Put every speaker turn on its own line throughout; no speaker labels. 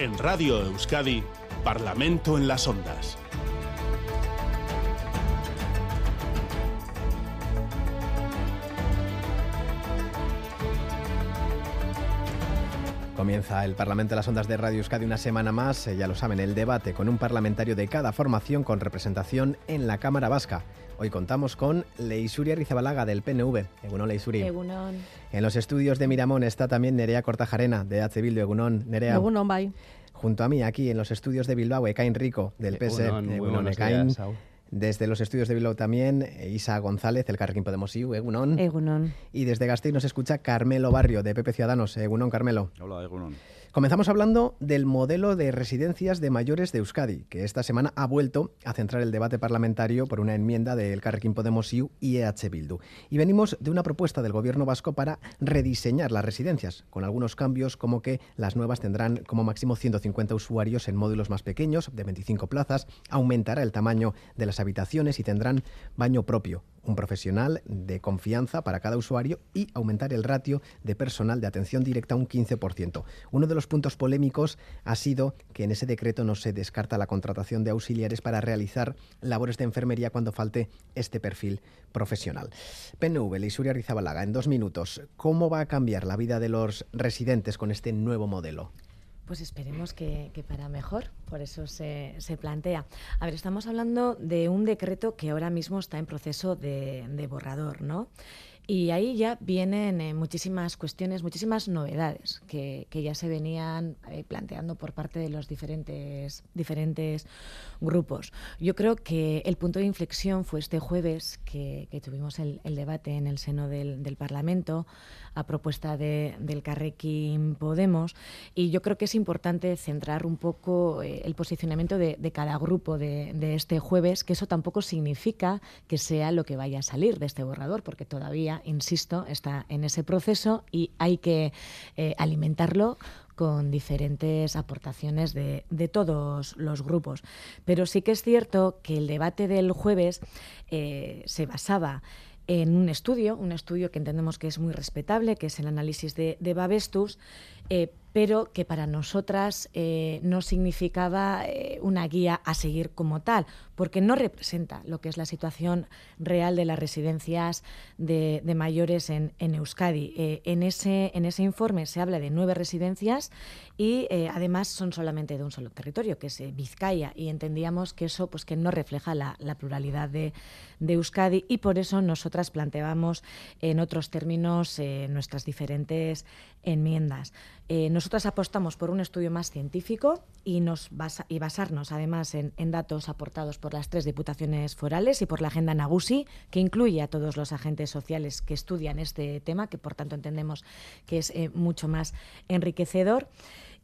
En Radio Euskadi, Parlamento en las Ondas.
Comienza el Parlamento de las Ondas de Radio Euskadi una semana más, eh, ya lo saben, el debate con un parlamentario de cada formación con representación en la Cámara Vasca. Hoy contamos con Leisuria Rizabalaga del PNV. Egunon, Leisuri.
Egunon.
En los estudios de Miramón está también Nerea Cortajarena de H. Bildu. Egunon, Nerea.
Egunon, bye.
Junto a mí, aquí en los estudios de Bilbao, Ekain Rico del PS.
Egunon,
Egunon, Ekain. Desde los estudios de Bilbao también, Isa González, el Carrequín Podemos IU, Egunon.
Egunon.
Y desde Gasteiz nos escucha Carmelo Barrio, de PP Ciudadanos. Egunon, Carmelo.
Hola, Egunon.
Comenzamos hablando del modelo de residencias de mayores de Euskadi, que esta semana ha vuelto a centrar el debate parlamentario por una enmienda del Carrequín Podemos IU y EH Bildu. Y venimos de una propuesta del gobierno vasco para rediseñar las residencias, con algunos cambios como que las nuevas tendrán como máximo 150 usuarios en módulos más pequeños, de 25 plazas, aumentará el tamaño de las habitaciones y tendrán baño propio, un profesional de confianza para cada usuario y aumentar el ratio de personal de atención directa un 15%. Uno de los puntos polémicos ha sido que en ese decreto no se descarta la contratación de auxiliares para realizar labores de enfermería cuando falte este perfil profesional. PNV, Leisuria Rizabalaga, en dos minutos, ¿cómo va a cambiar la vida de los residentes con este nuevo modelo?
Pues esperemos que, que para mejor, por eso se, se, plantea. A ver, estamos hablando de un decreto que ahora mismo está en proceso de, de borrador, ¿no? Y ahí ya vienen eh, muchísimas cuestiones, muchísimas novedades que, que ya se venían eh, planteando por parte de los diferentes, diferentes grupos. Yo creo que el punto de inflexión fue este jueves que, que tuvimos el, debate en el seno del, del Parlamento a propuesta de, del Carrequín Podemos y yo creo que es importante centrar un poco eh, el posicionamiento de, de cada grupo de, de, este jueves, que eso tampoco significa que sea lo que vaya a salir de este borrador, porque todavía, insisto, está en ese proceso y hay que eh, alimentarlo con diferentes aportaciones de, de, todos los grupos. Pero sí que es cierto que el debate del jueves eh, se basaba en un estudio, un estudio que entendemos que es muy respetable, que es el análisis de, de Babestus, eh, pero que para nosotras eh, no significaba eh, una guía a seguir como tal, porque no representa lo que es la situación real de las residencias de, mayores en, Euskadi. En, ese, en ese informe se habla de nueve residencias y además son solamente de un solo territorio, que es Vizcaya, y entendíamos que eso pues, que no refleja la, pluralidad de, Euskadi y por eso nosotras planteábamos en otros términos nuestras diferentes enmiendas. Nosotras apostamos por un estudio más científico y, nos y basarnos además en, en, datos aportados por las tres diputaciones forales y por la agenda Nagusi, que incluye a todos los agentes sociales que estudian este tema, que por tanto entendemos que es eh, mucho más enriquecedor.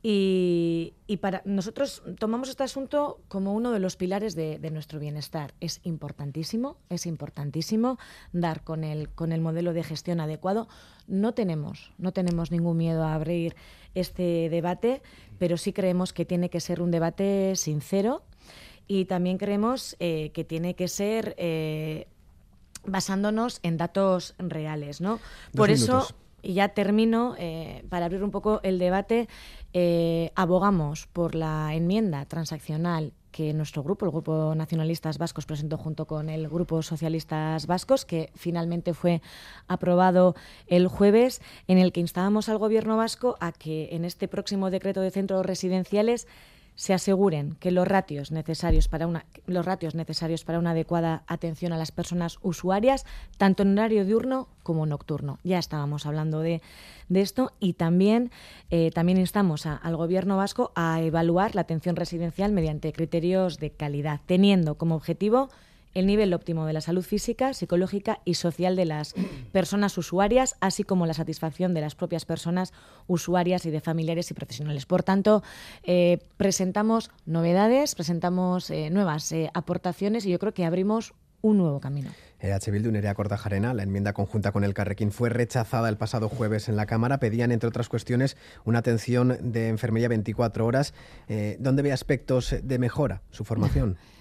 Y, y, para nosotros tomamos este asunto como uno de los pilares de, de, nuestro bienestar. Es importantísimo, es importantísimo dar con el, con el modelo de gestión adecuado. No tenemos, no tenemos ningún miedo a abrir este debate, pero sí creemos que tiene que ser un debate sincero y también creemos eh, que tiene que ser eh, basándonos en datos reales, ¿no?
Dos
Por
minutos.
Y ya termino, eh, para abrir un poco el debate, eh, abogamos por la enmienda transaccional que nuestro grupo, el Grupo Nacionalistas Vascos, presentó junto con el Grupo Socialistas Vascos, que finalmente fue aprobado el jueves, en el que instábamos al Gobierno vasco a que en este próximo decreto de centros residenciales se aseguren que los ratios necesarios para una los ratios necesarios para una adecuada atención a las personas usuarias tanto en horario diurno como nocturno. Ya estábamos hablando de, de esto y también eh, también instamos al gobierno vasco a evaluar la atención residencial mediante criterios de calidad teniendo como objetivo el nivel óptimo de la salud física, psicológica y social de las personas usuarias, así como la satisfacción de las propias personas usuarias y de familiares y profesionales. Por tanto, eh, presentamos novedades, presentamos eh, nuevas eh, aportaciones y yo creo que abrimos un nuevo camino.
EH Bildu, Nerea Cortajarena, la enmienda conjunta con el Carrequín fue rechazada el pasado jueves en la Cámara. Pedían, entre otras cuestiones, una atención de enfermería 24 horas. Eh, ¿Dónde ve aspectos de mejora su formación?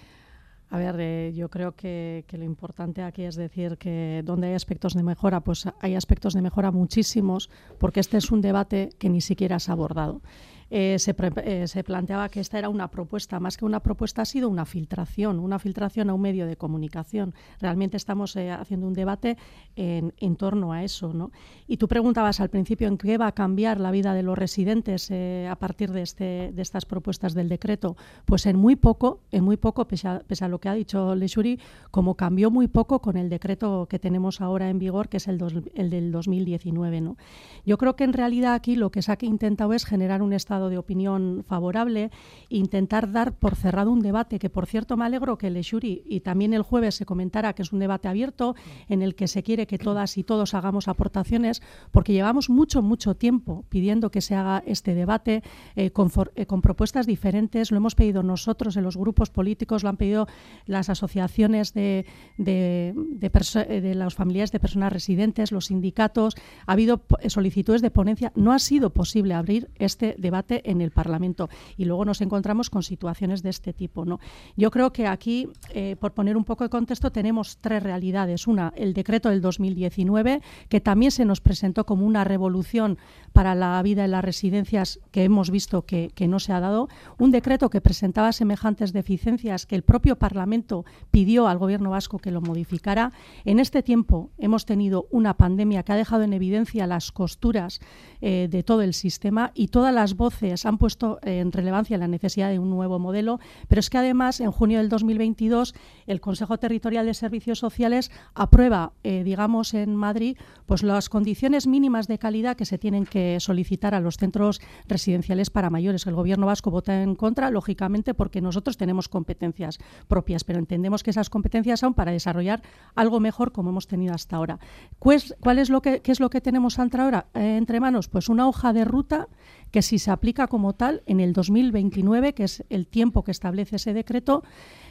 A ver, eh, yo creo que, que, lo importante aquí es decir que donde hay aspectos de mejora, pues hay aspectos de mejora muchísimos, porque este es un debate que ni siquiera se ha abordado. Eh, eh, se, planteaba que esta era una propuesta. Más que una propuesta, ha sido una filtración, una filtración a un medio de comunicación. Realmente estamos eh, haciendo un debate en, torno a eso. ¿no? Y tú preguntabas al principio en qué va a cambiar la vida de los residentes a partir de, este, de estas propuestas del decreto. Pues en muy poco, en muy poco, pese a, lo que ha dicho Leshuri, como cambió muy poco con el decreto que tenemos ahora en vigor, que es el, el del 2019. ¿no? Yo creo que en realidad aquí lo que se ha intentado es generar un estado de opinión favorable, intentar dar por cerrado un debate, que por cierto me alegro que el Eshuri y también el jueves se comentara que es un debate abierto en el que se quiere que todas y todos hagamos aportaciones, porque llevamos mucho, mucho tiempo pidiendo que se haga este debate eh, eh, con, propuestas diferentes. Lo hemos pedido nosotros en los grupos políticos, lo han pedido las asociaciones de, de, de, de los familiares de personas residentes, los sindicatos. Ha habido solicitudes de ponencia. No ha sido posible abrir este debate en el Parlamento. Y luego nos encontramos con situaciones de este tipo. ¿no? Yo creo que aquí, eh, por poner un poco de contexto, tenemos tres realidades. Una, el decreto del 2019, que también se nos presentó como una revolución para la vida en las residencias que hemos visto que, que no se ha dado. Un decreto que presentaba semejantes deficiencias que el propio Parlamento pidió al Gobierno vasco que lo modificara. En este tiempo hemos tenido una pandemia que ha dejado en evidencia las costuras eh, de todo el sistema y todas las voces han puesto en relevancia la necesidad de un nuevo modelo, pero es que además en junio del 2022 el Consejo Territorial de Servicios Sociales aprueba, eh, digamos, en Madrid, pues las condiciones mínimas de calidad que se tienen que solicitar a los centros residenciales para mayores. El Gobierno vasco vota en contra, lógicamente, porque nosotros tenemos competencias propias, pero entendemos que esas competencias son para desarrollar algo mejor como hemos tenido hasta ahora. ¿Cuál es lo que, ¿Qué es lo que tenemos ahora, eh, entre manos? Pues una hoja de ruta que si se aplica como tal en el 2029, que es el tiempo que establece ese decreto,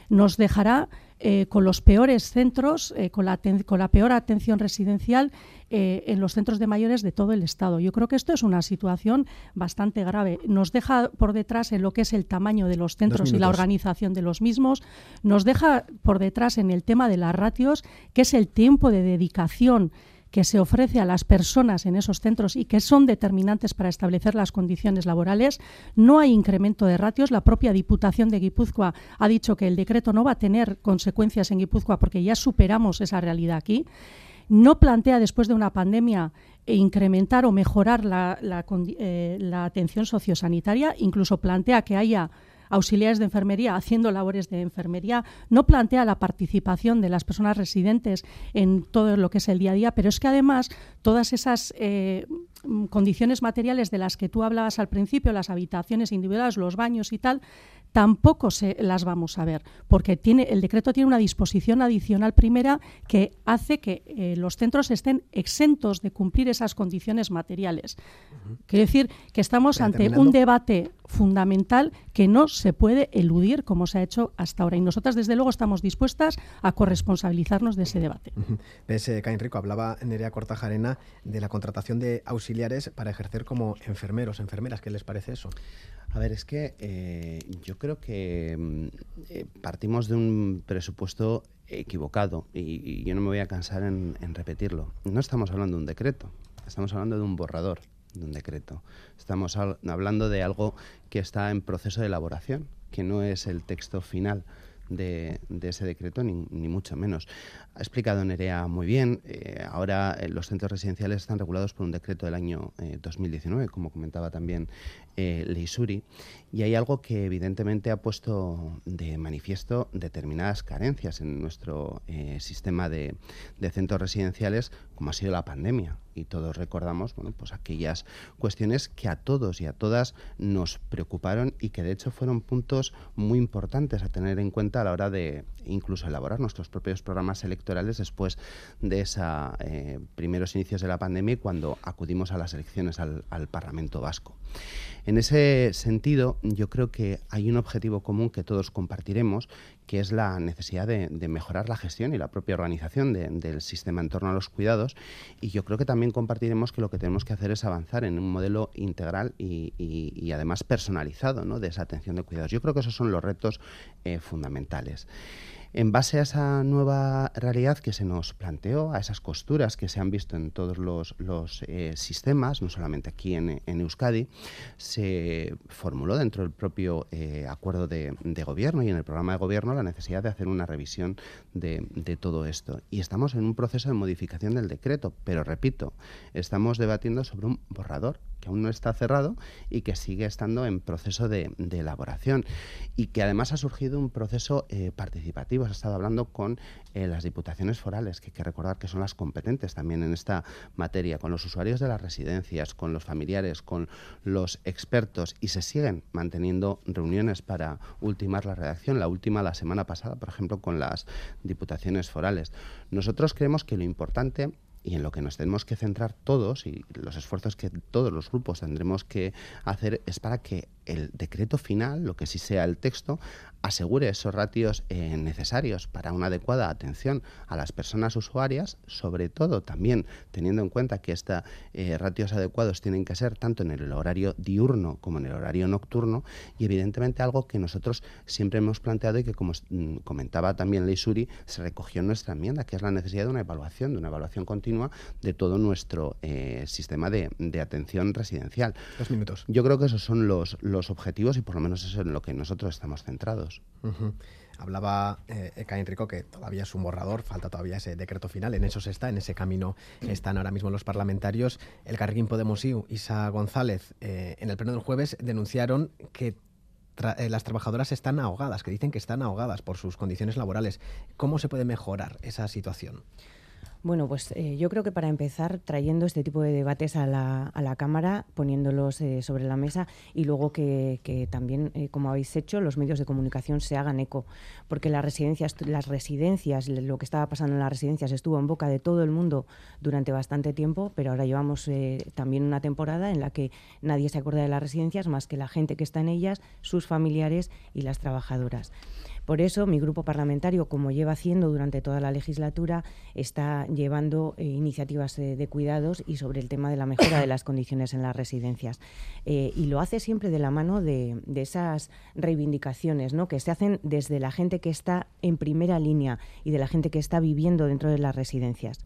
nos dejará eh, con los peores centros, eh, con, la con, la peor atención residencial eh, en los centros de mayores de todo el Estado. Yo creo que esto es una situación bastante grave. Nos deja por detrás en lo que es el tamaño de los centros y la organización de los mismos, nos deja por detrás en el tema de las ratios, que es el tiempo de dedicación que se ofrece a las personas en esos centros y que son determinantes para establecer las condiciones laborales. No hay incremento de ratios. La propia Diputación de Guipúzcoa ha dicho que el decreto no va a tener consecuencias en Guipúzcoa porque ya superamos esa realidad aquí. No plantea después de una pandemia incrementar o mejorar la, eh, la atención sociosanitaria, incluso plantea que haya auxiliares de enfermería haciendo labores de enfermería, no plantea la participación de las personas residentes en todo lo que es el día a día, pero es que además todas esas eh, condiciones materiales de las que tú hablabas al principio, las habitaciones individuales, los baños y tal, tampoco se las vamos a ver, porque tiene, el decreto tiene una disposición adicional primera que hace que eh, los centros estén exentos de cumplir esas condiciones materiales. Quiere decir que estamos ante un debate fundamental que no se puede eludir como se ha hecho hasta ahora. Y nosotras, desde luego, estamos dispuestas a corresponsabilizarnos de ese debate.
Ves, eh, Rico, hablaba Nerea Cortajarena de la contratación de auxiliares para ejercer como enfermeros, enfermeras. ¿Qué les parece eso?
A ver, es que eh, yo creo que mm, eh, partimos de un presupuesto equivocado y, yo no me voy a cansar en, repetirlo. No estamos hablando de un decreto, estamos hablando de un borrador de un decreto. Estamos hablando de algo que está en proceso de elaboración, que no es el texto final. De, ese decreto, ni, mucho menos. Ha explicado Nerea muy bien. Eh, ahora los centros residenciales están regulados por un decreto del año 2019, como comentaba también eh, Leisuri, y hay algo que evidentemente ha puesto de manifiesto determinadas carencias en nuestro eh, sistema de, centros residenciales, como ha sido la pandemia. Y todos recordamos bueno, pues aquellas cuestiones que a todos y a todas nos preocuparon y que de hecho fueron puntos muy importantes a tener en cuenta a la hora de incluso elaborar nuestros propios programas después de esos eh, primeros inicios de la pandemia cuando acudimos a las elecciones al Parlamento Vasco. En ese sentido, yo creo que hay un objetivo común que todos compartiremos, que es la necesidad de, mejorar la gestión y la propia organización del sistema en torno a los cuidados. Y yo creo que también compartiremos que lo que tenemos que hacer es avanzar en un modelo integral y, además personalizado de esa atención de cuidados. Yo creo que esos son los retos eh, fundamentales. En base a esa nueva realidad que se nos planteó, a esas costuras que se han visto en todos los, eh, sistemas, no solamente aquí en, Euskadi, se formuló dentro del propio eh, acuerdo de, gobierno y en el programa de gobierno la necesidad de hacer una revisión de, de todo esto. Y estamos en un proceso de modificación del decreto, pero repito, estamos debatiendo sobre un borrador que aún no está cerrado y que sigue estando en proceso de, elaboración y que además ha surgido un proceso eh, participativo. Se ha estado hablando con eh, las diputaciones forales, que hay que recordar que son las competentes también en esta materia, con los usuarios de las residencias, con los familiares, con los expertos y se siguen manteniendo reuniones para ultimar la redacción. La última la semana pasada, por ejemplo, con las diputaciones forales. Nosotros creemos que lo importante y en lo que nos tenemos que centrar todos y los esfuerzos que todos los grupos tendremos que hacer es para que el decreto final, lo que sí sea el texto, asegure esos ratios eh, necesarios para una adecuada atención a las personas usuarias, sobre todo también teniendo en cuenta que estos eh, ratios adecuados tienen que ser tanto en el horario diurno como en el horario nocturno y evidentemente algo que nosotros siempre hemos planteado y que como mm, comentaba también Leisuri se recogió en nuestra enmienda, que es la necesidad de una evaluación, de una evaluación continua de todo nuestro eh, sistema de, atención residencial.
Dos minutos.
Yo creo que esos son los los objetivos y por lo menos eso es en lo que nosotros estamos centrados.
Hablaba eh, Eka Enrico que todavía es un borrador, falta todavía ese decreto final, en eso se está, en ese camino están ahora mismo los parlamentarios. El Carrequín Podemos y Isa González eh, en el pleno del jueves denunciaron que eh, las trabajadoras están ahogadas, que dicen que están ahogadas por sus condiciones laborales. ¿Cómo se puede mejorar esa situación?
Bueno, pues eh, yo creo que para empezar, trayendo este tipo de debates a la, a la Cámara, poniéndolos eh, sobre la mesa y luego que, también, eh, como habéis hecho, los medios de comunicación se hagan eco, porque las residencias, las residencias, lo que estaba pasando en las residencias estuvo en boca de todo el mundo durante bastante tiempo, pero ahora llevamos también una temporada en la que nadie se acuerda de las residencias más que la gente que está en ellas, sus familiares y las trabajadoras. Por eso mi grupo parlamentario, como lleva haciendo durante toda la legislatura, está llevando eh, iniciativas de cuidados y sobre el tema de la mejora de las condiciones en las residencias. Eh, y lo hace siempre de la mano de, esas reivindicaciones ¿no? que se hacen desde la gente que está en primera línea y de la gente que está viviendo dentro de las residencias.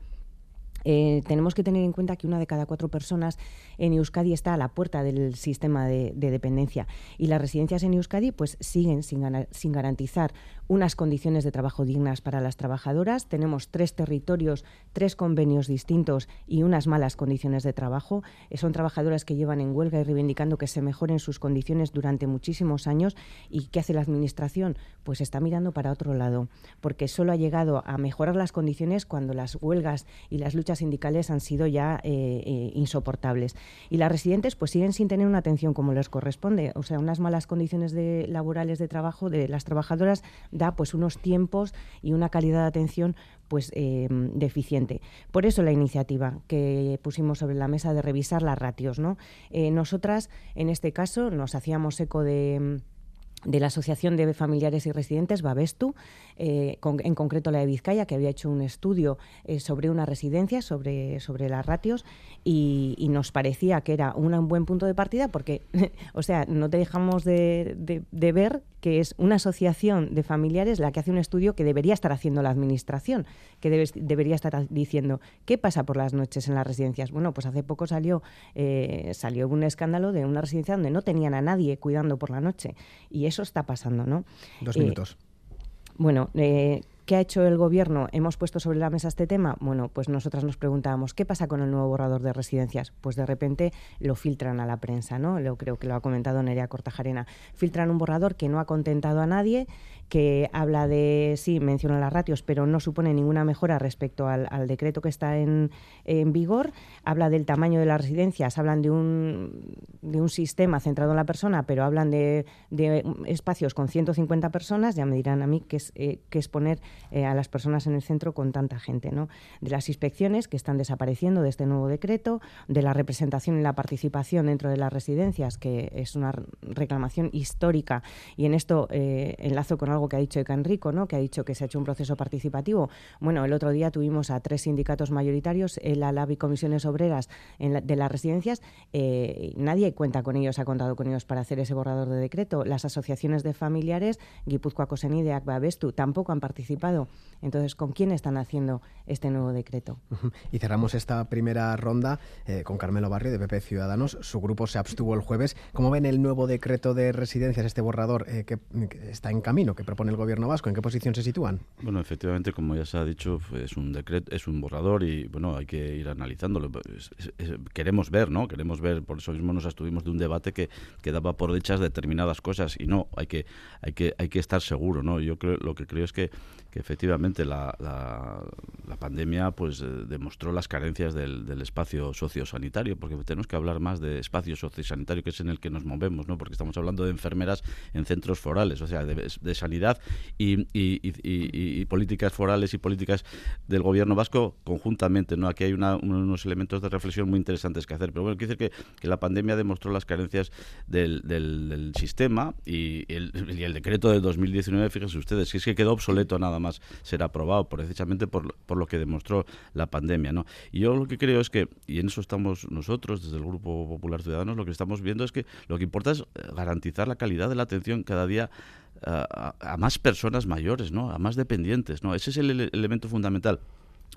Eh, tenemos que tener en cuenta que una de cada cuatro personas en Euskadi está a la puerta del sistema de, dependencia y las residencias en Euskadi pues siguen sin, sin, garantizar unas condiciones de trabajo dignas para las trabajadoras. Tenemos tres territorios, tres convenios distintos y unas malas condiciones de trabajo. Eh, son trabajadoras que llevan en huelga y reivindicando que se mejoren sus condiciones durante muchísimos años y ¿qué hace la administración? Pues está mirando para otro lado porque solo ha llegado a mejorar las condiciones cuando las huelgas y las luchas sindicales han sido ya eh, eh, insoportables. Y las residentes pues siguen sin tener una atención como les corresponde. O sea, unas malas condiciones laborales de trabajo de las trabajadoras da pues unos tiempos y una calidad de atención pues eh, deficiente. Por eso la iniciativa que pusimos sobre la mesa de revisar las ratios. ¿no? nosotras, en este caso, nos hacíamos eco de de la Asociación de Familiares y Residentes, Babestu, eh, en concreto la de Vizcaya, que había hecho un estudio eh, sobre una residencia, sobre, sobre las ratios, y, nos parecía que era un buen punto de partida porque, o sea, no te dejamos de, de, ver que es una asociación de familiares la que hace un estudio que debería estar haciendo la Administración, que debería estar diciendo qué pasa por las noches en las residencias. Bueno, pues hace poco salió, eh, salió un escándalo de una residencia donde no tenían a nadie cuidando por la noche, y eso está pasando, ¿no?
Dos minutos.
Bueno, eh, ¿Qué ha hecho el Gobierno? ¿Hemos puesto sobre la mesa este tema? Bueno, pues nosotras nos preguntábamos, ¿qué pasa con el nuevo borrador de residencias? Pues de repente lo filtran a la prensa, ¿no? Lo creo que lo ha comentado Nerea Cortajarena. Filtran un borrador que no ha contentado a nadie, que habla de, sí, menciona las ratios, pero no supone ninguna mejora respecto al, decreto que está en, vigor. Habla del tamaño de las residencias, hablan de un, de un sistema centrado en la persona, pero hablan de, espacios con 150 personas. Ya me dirán a mí qué es, eh, es poner eh, a las personas en el centro con tanta gente. ¿no? De las inspecciones que están desapareciendo de este nuevo decreto, de la representación y la participación dentro de las residencias, que es una reclamación histórica. Y en esto eh, enlazo con algo algo que ha dicho Enrico, ¿no? que ha dicho que se ha hecho un proceso participativo. Bueno, el otro día tuvimos a tres sindicatos mayoritarios, el ALAB y Comisiones Obreras de las residencias. Eh, nadie cuenta con ellos, ha contado con ellos para hacer ese borrador de decreto. Las asociaciones de familiares, Guipúzcoa Cosenide, Acba Bestu, tampoco han participado. Entonces, ¿con quién están haciendo este nuevo decreto?
Y cerramos esta primera ronda eh, con Carmelo Barrio de PP Ciudadanos. Su grupo se abstuvo el jueves. ¿Cómo ven el nuevo decreto de residencias, este borrador eh, que, está en camino, propone el gobierno vasco? ¿En qué posición se sitúan?
Bueno, efectivamente, como ya se ha dicho, es un decreto, es un borrador y bueno, hay que ir analizándolo. queremos ver, ¿no? Queremos ver, por eso mismo nos abstuvimos de un debate que, que daba por hechas determinadas cosas y no, hay que, hay que, hay que estar seguro, ¿no? Yo creo, lo que creo es que, que efectivamente la, la, pandemia pues eh, demostró las carencias del, del espacio sociosanitario, porque tenemos que hablar más de espacio sociosanitario, que es en el que nos movemos, ¿no? Porque estamos hablando de enfermeras en centros forales, o sea, de, sanidad y, y, políticas forales y políticas del gobierno vasco conjuntamente, ¿no? Aquí hay unos elementos de reflexión muy interesantes que hacer, pero bueno, quiero decir que, que la pandemia demostró las carencias del, del, sistema y el, y decreto de 2019, fíjense ustedes, si es que quedó obsoleto nada más ser aprobado, precisamente por, por lo que demostró la pandemia, ¿no? Y yo lo que creo es que, y en eso estamos nosotros, desde el Grupo Popular Ciudadanos, lo que estamos viendo es que lo que importa es eh, garantizar la calidad de la atención cada día eh, a, más personas mayores, ¿no? A más dependientes, ¿no? Ese es el elemento fundamental.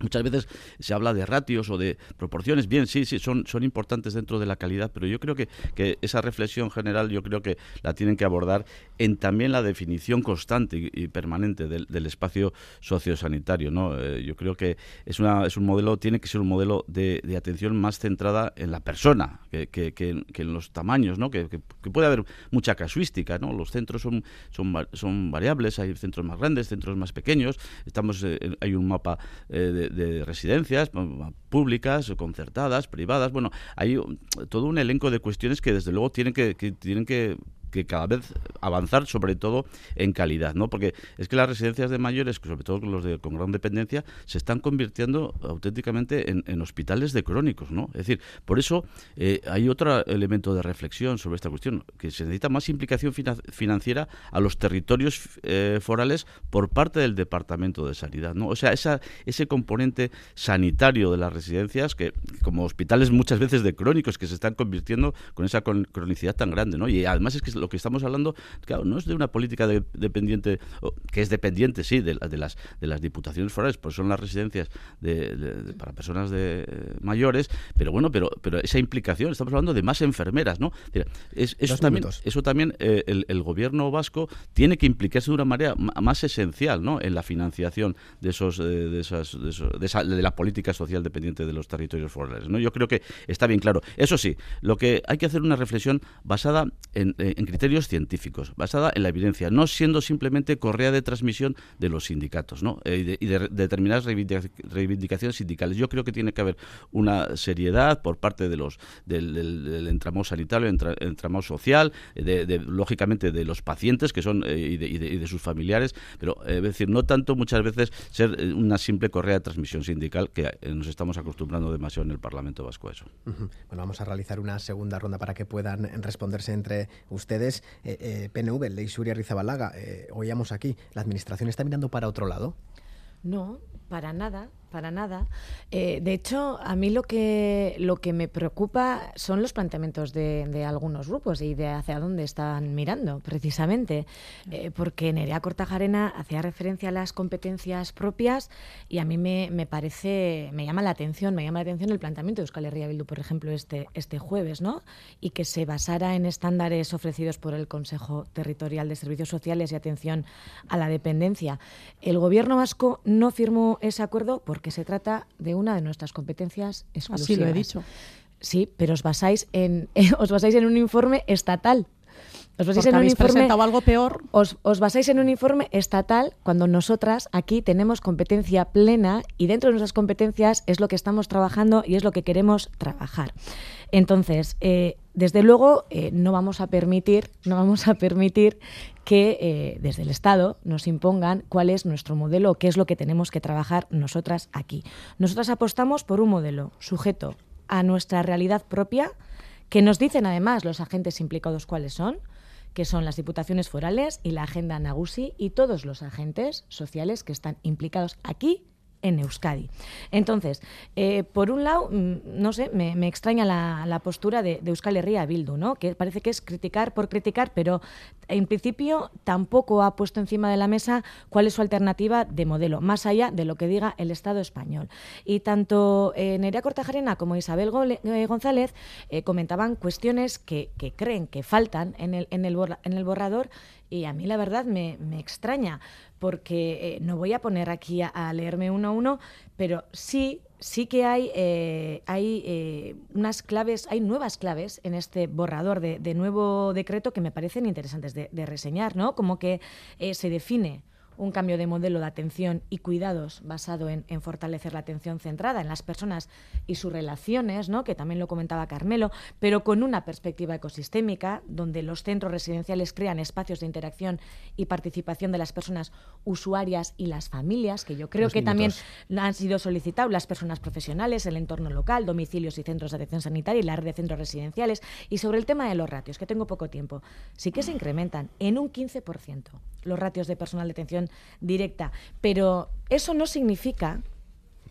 Muchas veces se habla de ratios o de proporciones. Bien, sí, sí, son, son importantes dentro de la calidad, pero yo creo que, que esa reflexión general yo creo que la tienen que abordar en también la definición constante y, permanente del, del, espacio sociosanitario. ¿no? Eh, yo creo que es, una, es un modelo, tiene que ser un modelo de, atención más centrada en la persona que, que, que en los tamaños, ¿no? que, puede haber mucha casuística. ¿no? Los centros son, son, son variables, hay centros más grandes, centros más pequeños. Estamos, eh, hay un mapa eh, de de, residencias públicas, concertadas, privadas. Bueno, hay todo un elenco de cuestiones que desde luego tienen que, que tienen que que cada vez avanzar sobre todo en calidad, ¿no? Porque es que las residencias de mayores, sobre todo los de, con gran dependencia, se están convirtiendo auténticamente en, hospitales de crónicos, ¿no? Es decir, por eso eh, hay otro elemento de reflexión sobre esta cuestión, que se necesita más implicación financiera a los territorios eh, forales por parte del Departamento de Sanidad, ¿no? O sea, esa, ese componente sanitario de las residencias que como hospitales muchas veces de crónicos que se están convirtiendo con esa cronicidad tan grande, ¿no? Y además es que lo que estamos hablando, claro, no es de una política dependiente, que es dependiente, sí, de, de, las, de las diputaciones forales, pues son las residencias de, para personas de eh, mayores, pero bueno, pero, pero esa implicación, estamos hablando de más enfermeras, ¿no? Es, eso, también, eso también eh, el, gobierno vasco tiene que implicarse de una manera más esencial, ¿no? En la financiación de esos, eh, de, esas, de, la política social dependiente de los territorios forales, ¿no? Yo creo que está bien claro. Eso sí, lo que hay que hacer una reflexión basada en, en criterios científicos, basada en la evidencia, no siendo simplemente correa de transmisión de los sindicatos ¿no? Eh, y, de, determinadas reivindicaciones sindicales. Yo creo que tiene que haber una seriedad por parte de los del, entramado sanitario, el entramado social, de, lógicamente de los pacientes que son eh, y, de, sus familiares, pero eh, es decir, no tanto muchas veces ser una simple correa de transmisión sindical que nos estamos acostumbrando demasiado en el Parlamento Vasco a eso.
Bueno, vamos a realizar una segunda ronda para que puedan responderse entre ustedes eh, eh, PNV, Ley Suria Rizabalaga, eh, oíamos aquí, ¿la administración está mirando para otro lado?
No, para nada para nada. Eh, de hecho, a mí lo que, lo que me preocupa son los planteamientos de, algunos grupos y de hacia dónde están mirando, precisamente. Eh, porque Nerea Cortajarena hacía referencia a las competencias propias y a mí me, me, parece, me llama la atención, me llama la atención el planteamiento de Euskal Herria Bildu, por ejemplo, este, este jueves, ¿no? Y que se basara en estándares ofrecidos por el Consejo Territorial de Servicios Sociales y Atención a la Dependencia. El gobierno vasco no firmó ese acuerdo porque que se trata de una de nuestras competencias exclusivas.
Así lo he dicho.
Sí, pero os basáis en, os basáis en un informe estatal.
Os basáis en un informe, algo peor.
Os, os, basáis en un informe estatal cuando nosotras aquí tenemos competencia plena y dentro de nuestras competencias es lo que estamos trabajando y es lo que queremos trabajar. Entonces, eh, desde luego, eh, no vamos a permitir, no vamos a permitir que eh, desde el Estado nos impongan cuál es nuestro modelo, qué es lo que tenemos que trabajar nosotras aquí. Nosotras apostamos por un modelo sujeto a nuestra realidad propia, que nos dicen además los agentes implicados cuáles son, que son las diputaciones forales y la agenda Nagusi y todos los agentes sociales que están implicados aquí en Euskadi. Entonces, eh, por un lado, mm, no sé, me, extraña la, postura de, Euskal Herria Bildu, ¿no? que parece que es criticar por criticar, pero en principio tampoco ha puesto encima de la mesa cuál es su alternativa de modelo, más allá de lo que diga el Estado español. Y tanto eh, Nerea Cortajarena como Isabel eh, González comentaban cuestiones que, creen que faltan en el, borrador y a mí la verdad me extraña porque eh, no voy a poner aquí a, leerme uno a uno, pero sí sí que hay, eh, hay eh, unas claves, hay nuevas claves en este borrador de, nuevo decreto que me parecen interesantes de, de reseñar, ¿no? Como que se define un cambio de modelo de atención y cuidados basado en, fortalecer la atención centrada en las personas y sus relaciones, ¿no? que también lo comentaba Carmelo, pero con una perspectiva ecosistémica, donde los centros residenciales crean espacios de interacción y participación de las personas usuarias y las familias, que yo creo que también han sido solicitados las personas profesionales, el entorno local, domicilios y centros de atención sanitaria y la red de centros residenciales. Y sobre el tema de los ratios, que tengo poco tiempo, sí que se incrementan en un 15% los ratios de personal de atención directa, pero eso no significa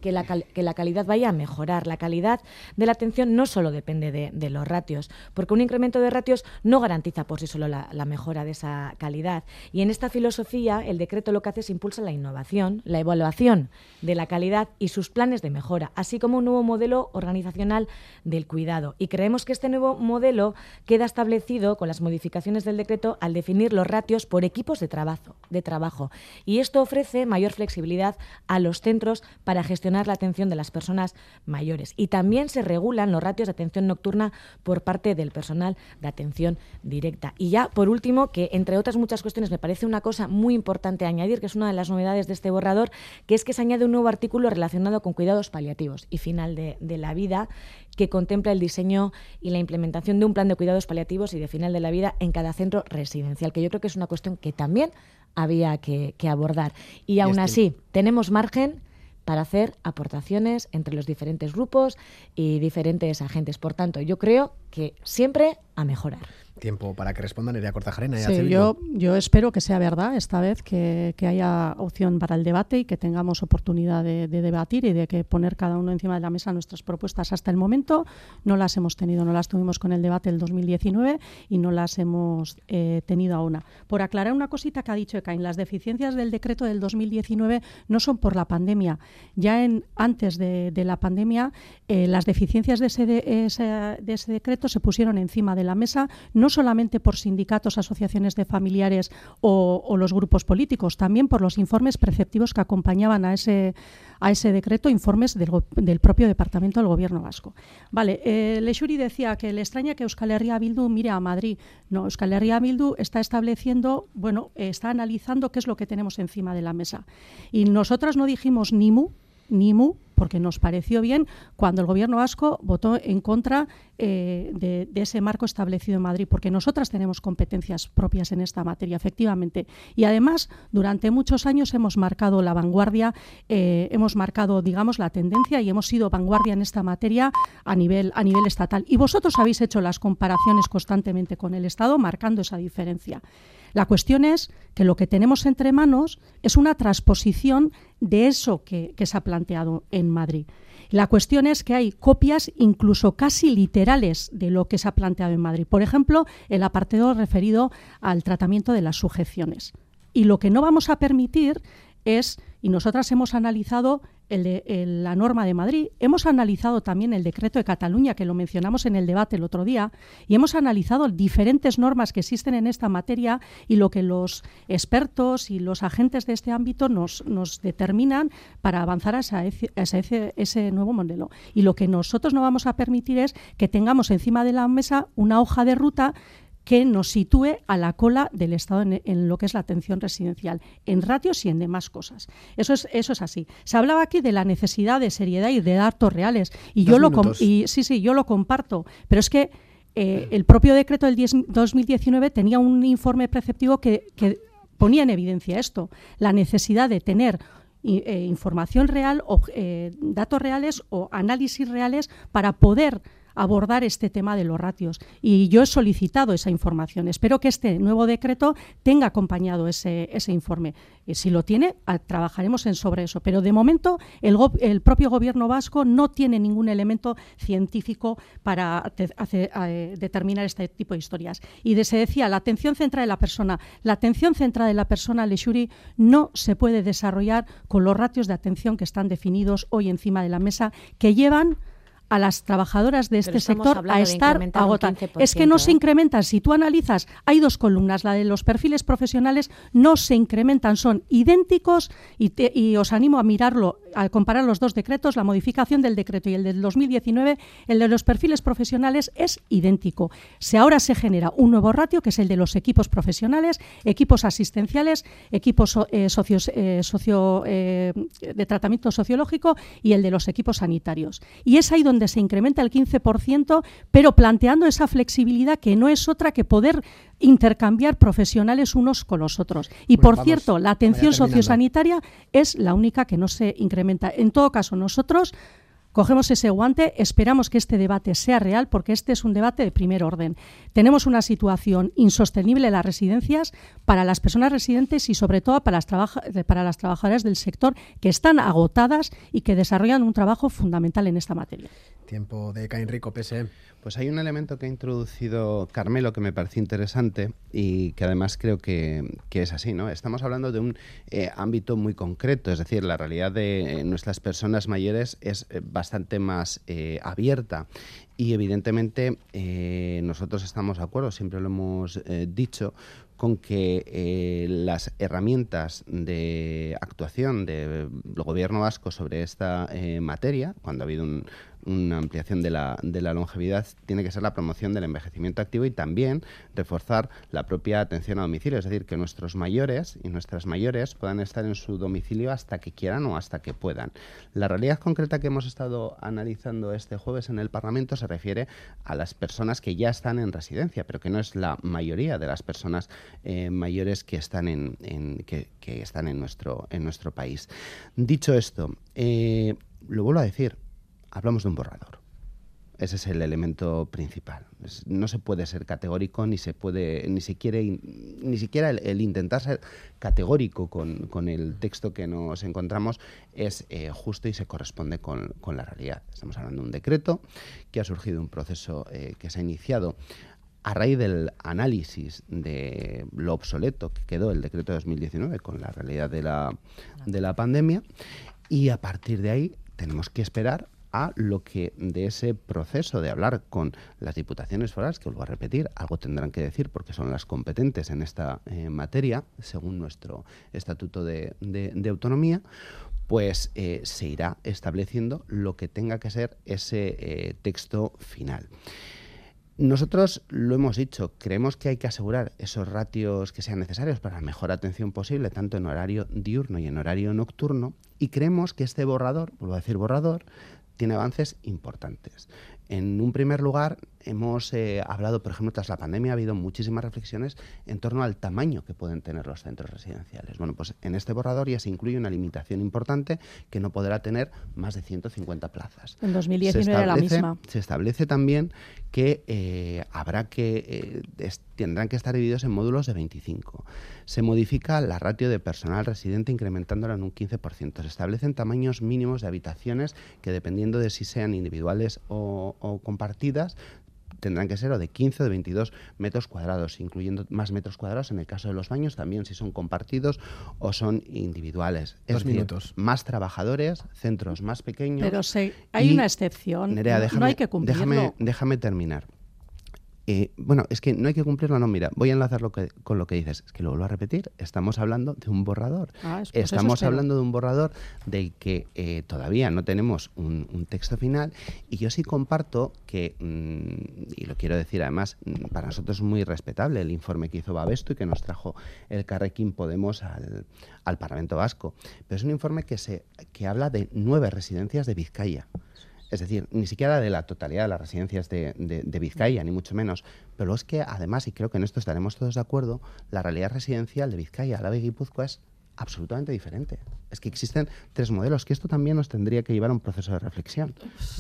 que la, que la calidad vaya a mejorar. La calidad de la atención no solo depende de, los ratios, porque un incremento de ratios no garantiza por sí solo la, mejora de esa calidad. Y en esta filosofía, el decreto lo que hace es impulsa la innovación, la evaluación de la calidad y sus planes de mejora, así como un nuevo modelo organizacional del cuidado. Y creemos que este nuevo modelo queda establecido con las modificaciones del decreto al definir los ratios por equipos de trabajo. De trabajo. Y esto ofrece mayor flexibilidad a los centros para gestionar la atención de las personas mayores. Y también se regulan los ratios de atención nocturna por parte del personal de atención directa. Y ya, por último, que entre otras muchas cuestiones me parece una cosa muy importante añadir, que es una de las novedades de este borrador, que es que se añade un nuevo artículo relacionado con cuidados paliativos y final de, la vida, que contempla el diseño y la implementación de un plan de cuidados paliativos y de final de la vida en cada centro residencial, que yo creo que es una cuestión que también había que, abordar. Y aún este así, tenemos margen para hacer aportaciones entre los diferentes grupos y diferentes agentes. Por tanto, yo creo que siempre a mejorar
tiempo para que respondan Nerea Cortajarena.
Sí, yo, yo espero que sea verdad esta vez, que, haya opción para el debate y que tengamos oportunidad de, debatir y de que poner cada uno encima de la mesa nuestras propuestas. Hasta el momento no las hemos tenido, no las tuvimos con el debate del 2019 y no las hemos eh, tenido aún. Por aclarar una cosita que ha dicho Ekain, las deficiencias del decreto del 2019 no son por la pandemia. Ya en, antes de, la pandemia, eh, las deficiencias de ese, de, ese, de ese decreto se pusieron encima de la mesa, no solamente por sindicatos, asociaciones de familiares o, los grupos políticos, también por los informes preceptivos que acompañaban a ese, a ese decreto, informes del, propio Departamento del Gobierno vasco. Vale, eh, Lexuri decía que le extraña que Euskal Herria Bildu mire a Madrid. No, Euskal Herria Bildu está estableciendo, bueno, está analizando qué es lo que tenemos encima de la mesa. Y nosotras no dijimos ni mu, ni mu, porque nos pareció bien cuando el Gobierno vasco votó en contra eh, de, ese marco establecido en Madrid, porque nosotras tenemos competencias propias en esta materia, efectivamente. Y además, durante muchos años hemos marcado la vanguardia, eh, hemos marcado, digamos, la tendencia y hemos sido vanguardia en esta materia a nivel, a nivel estatal. Y vosotros habéis hecho las comparaciones constantemente con el Estado, marcando esa diferencia. La cuestión es que lo que tenemos entre manos es una transposición de eso que, se ha planteado en Madrid. La cuestión es que hay copias incluso casi literales de lo que se ha planteado en Madrid. Por ejemplo, el apartado referido al tratamiento de las sujeciones. Y lo que no vamos a permitir es, y nosotras hemos analizado el de, la norma de Madrid, hemos analizado también el decreto de Cataluña, que lo mencionamos en el debate el otro día, y hemos analizado diferentes normas que existen en esta materia y lo que los expertos y los agentes de este ámbito nos, nos determinan para avanzar a, ese, ese nuevo modelo. Y lo que nosotros no vamos a permitir es que tengamos encima de la mesa una hoja de ruta que nos sitúe a la cola del Estado en, lo que es la atención residencial, en ratios y en demás cosas. Eso es, eso es así. Se hablaba aquí de la necesidad de seriedad y de datos reales. Y yo lo y, sí, sí, yo lo comparto. Pero es que eh, el propio decreto del 2019 tenía un informe preceptivo que, ponía en evidencia esto, la necesidad de tener eh, información real, o, eh, datos reales o análisis reales para poder abordar este tema de los ratios. Y yo he solicitado esa información. Espero que este nuevo decreto tenga acompañado ese, ese informe. Y si lo tiene, trabajaremos en sobre eso. Pero de momento el, propio gobierno vasco no tiene ningún elemento científico para eh, determinar este tipo de historias. Y de, se decía, la atención centrada de la persona. La atención centrada de la persona, Leshuri, no se puede desarrollar con los ratios de atención que están definidos hoy encima de la mesa, que llevan a las trabajadoras de este sector a estar agotadas. Es que no se ¿eh? incrementan. Si tú analizas, hay dos columnas. La de los perfiles profesionales no se incrementan, son idénticos y, os animo a mirarlo, a comparar los dos decretos, la modificación del decreto y el del 2019. El de los perfiles profesionales es idéntico. Si ahora se genera un nuevo ratio, que es el de los equipos profesionales, equipos asistenciales, equipos eh, socios, eh, socio, de tratamiento sociológico y el de los equipos sanitarios. Y es ahí donde se incrementa el 15%, pero planteando esa flexibilidad que no es otra que poder intercambiar profesionales unos con los otros. Y por cierto, la atención sociosanitaria es la única que no se incrementa. En todo caso, nosotros Cogemos ese guante, esperamos que este debate sea real porque este es un debate de primer orden. Tenemos una situación insostenible en las residencias para las personas residentes y sobre todo para las, para las trabajadoras del sector que están agotadas y que desarrollan un trabajo fundamental en esta materia.
Tiempo de Caín Rico, PSE.
Pues hay un elemento que ha introducido Carmelo que me parece interesante y que además creo que, es así, ¿no? Estamos hablando de un eh, ámbito muy concreto, es decir, la realidad de eh, nuestras personas mayores es eh, bastante más abierta y evidentemente nosotros estamos de acuerdo, siempre lo hemos dicho, con que las herramientas de actuación del gobierno vasco sobre esta materia, cuando ha habido un, una ampliación de la, de la longevidad tiene que ser la promoción del envejecimiento activo y también reforzar la propia atención a domicilio, es decir, que nuestros mayores y nuestras mayores puedan estar en su domicilio hasta que quieran o hasta que puedan. La realidad concreta que hemos estado analizando este jueves en el Parlamento se refiere a las personas que ya están en residencia, pero que no es la mayoría de las personas eh, mayores que están en, que, están en nuestro, en nuestro país. Dicho esto, eh, lo vuelvo a decir, hablamos de un borrador. Ese es el elemento principal. no se puede ser categórico, ni se puede, ni se ni siquiera el, intentar ser categórico con, el texto que nos encontramos es eh, justo y se corresponde con, la realidad. Estamos hablando de un decreto que ha surgido un proceso eh, que se ha iniciado a raíz del análisis de lo obsoleto que quedó el decreto de 2019 con la realidad de la, de la pandemia y a partir de ahí tenemos que esperar a lo que de ese proceso de hablar con las diputaciones forales, que vuelvo a repetir, algo tendrán que decir porque son las competentes en esta eh, materia, según nuestro estatuto de, autonomía, pues eh, se irá estableciendo lo que tenga que ser ese eh, texto final. Nosotros lo hemos dicho, creemos que hay que asegurar esos ratios que sean necesarios para la mejor atención posible, tanto en horario diurno y en horario nocturno, y creemos que este borrador, vuelvo a decir borrador, tiene avances importantes. En un primer lugar, hemos eh, hablado, por ejemplo, tras la pandemia ha habido muchísimas reflexiones en torno al tamaño que pueden tener los centros residenciales. Bueno, pues en este borrador ya se incluye una limitación importante que no podrá tener más de 150 plazas.
En 2019 era la misma.
Se establece también que eh, habrá que eh, tendrán que estar divididos en módulos de 25. Se modifica la ratio de personal residente incrementándola en un 15%. Se establecen tamaños mínimos de habitaciones que dependiendo de si sean individuales o, o compartidas tendrán que ser o de 15 o de 22 metros cuadrados, incluyendo más metros cuadrados en el caso de los baños, también si son compartidos o son individuales.
Dos minutos.
Más trabajadores, centros más pequeños.
Pero hay una excepción. no hay que cumplirlo.
Déjame, déjame terminar. Eh, bueno, es que no hay que cumplirlo, no, mira, voy a enlazar con lo que dices, es que lo vuelvo a repetir, estamos hablando de un borrador, ah, pues estamos hablando de un borrador del que eh, todavía no tenemos un, texto final y yo sí comparto que, mm, y lo quiero decir además, mm, para nosotros es muy respetable el informe que hizo Babesto y que nos trajo el Carrequín Podemos al, al Parlamento Vasco, pero es un informe que, se, que habla de nueve residencias de Vizcaya. Es decir, ni siquiera de la totalidad de las residencias de, Vizcaya, ni mucho menos. Pero es que además, y creo que en esto estaremos todos de acuerdo, la realidad residencial de Vizcaya, la de Guipúzcoa es absolutamente diferente. Es que existen tres modelos, que esto también nos tendría que llevar a un proceso de reflexión.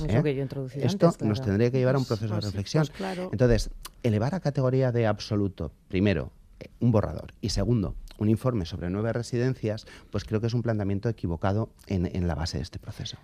¿eh? que yo
esto nos tendría que llevar a un pues, proceso de pues, reflexión. Pues, Entonces, elevar a categoría de absoluto, primero, eh, un borrador, y segundo, un informe sobre nueve residencias, pues creo que es un planteamiento equivocado en, la base de este proceso.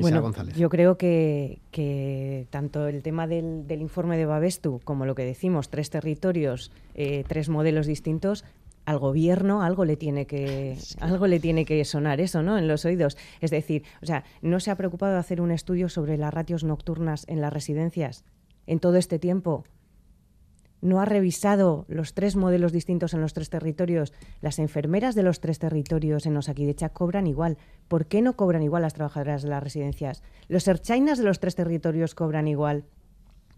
Bueno, yo creo que, tanto el tema del, informe de Babestu como lo que decimos, tres territorios, eh, tres modelos distintos, al gobierno algo le tiene que algo le tiene que sonar eso, ¿no? En los oídos. Es decir, o sea, no se ha preocupado de hacer un estudio sobre las ratios nocturnas en las residencias en todo este tiempo no ha revisado los tres modelos distintos en los tres territorios. Las enfermeras de los tres territorios en Osakidecha cobran igual. ¿Por qué no cobran igual las trabajadoras de las residencias? Los erchainas de los tres territorios cobran igual.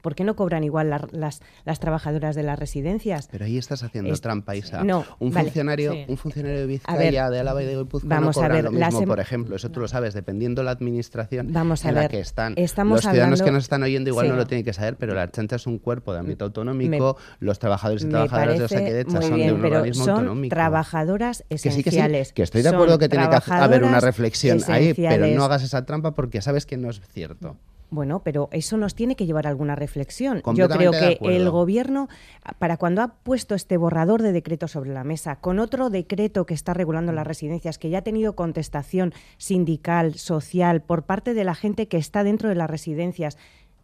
¿Por qué no cobran igual las, las trabajadoras de las residencias?
Pero ahí estás haciendo trampa, Isa. No, un, funcionario, un funcionario de Vizcaya, de Álava y de Guipúzcoa no cobra lo mismo, por ejemplo. Eso tú lo sabes, dependiendo de la administración
vamos a
en
ver,
la que están. los ciudadanos que nos están oyendo igual no lo tienen que saber, pero la Archanta es un cuerpo de ámbito autonómico, los trabajadores y trabajadoras de Osaquedecha son de un organismo
son
autonómico.
trabajadoras esenciales.
Que, que, estoy de acuerdo que tiene que haber una reflexión ahí, pero no hagas esa trampa porque sabes que no es cierto.
Bueno, pero eso nos tiene que llevar a alguna reflexión. Yo creo que el gobierno, para cuando ha puesto este borrador de decreto sobre la mesa, con otro decreto que está regulando las residencias, que ya ha tenido contestación sindical, social, por parte de la gente que está dentro de las residencias,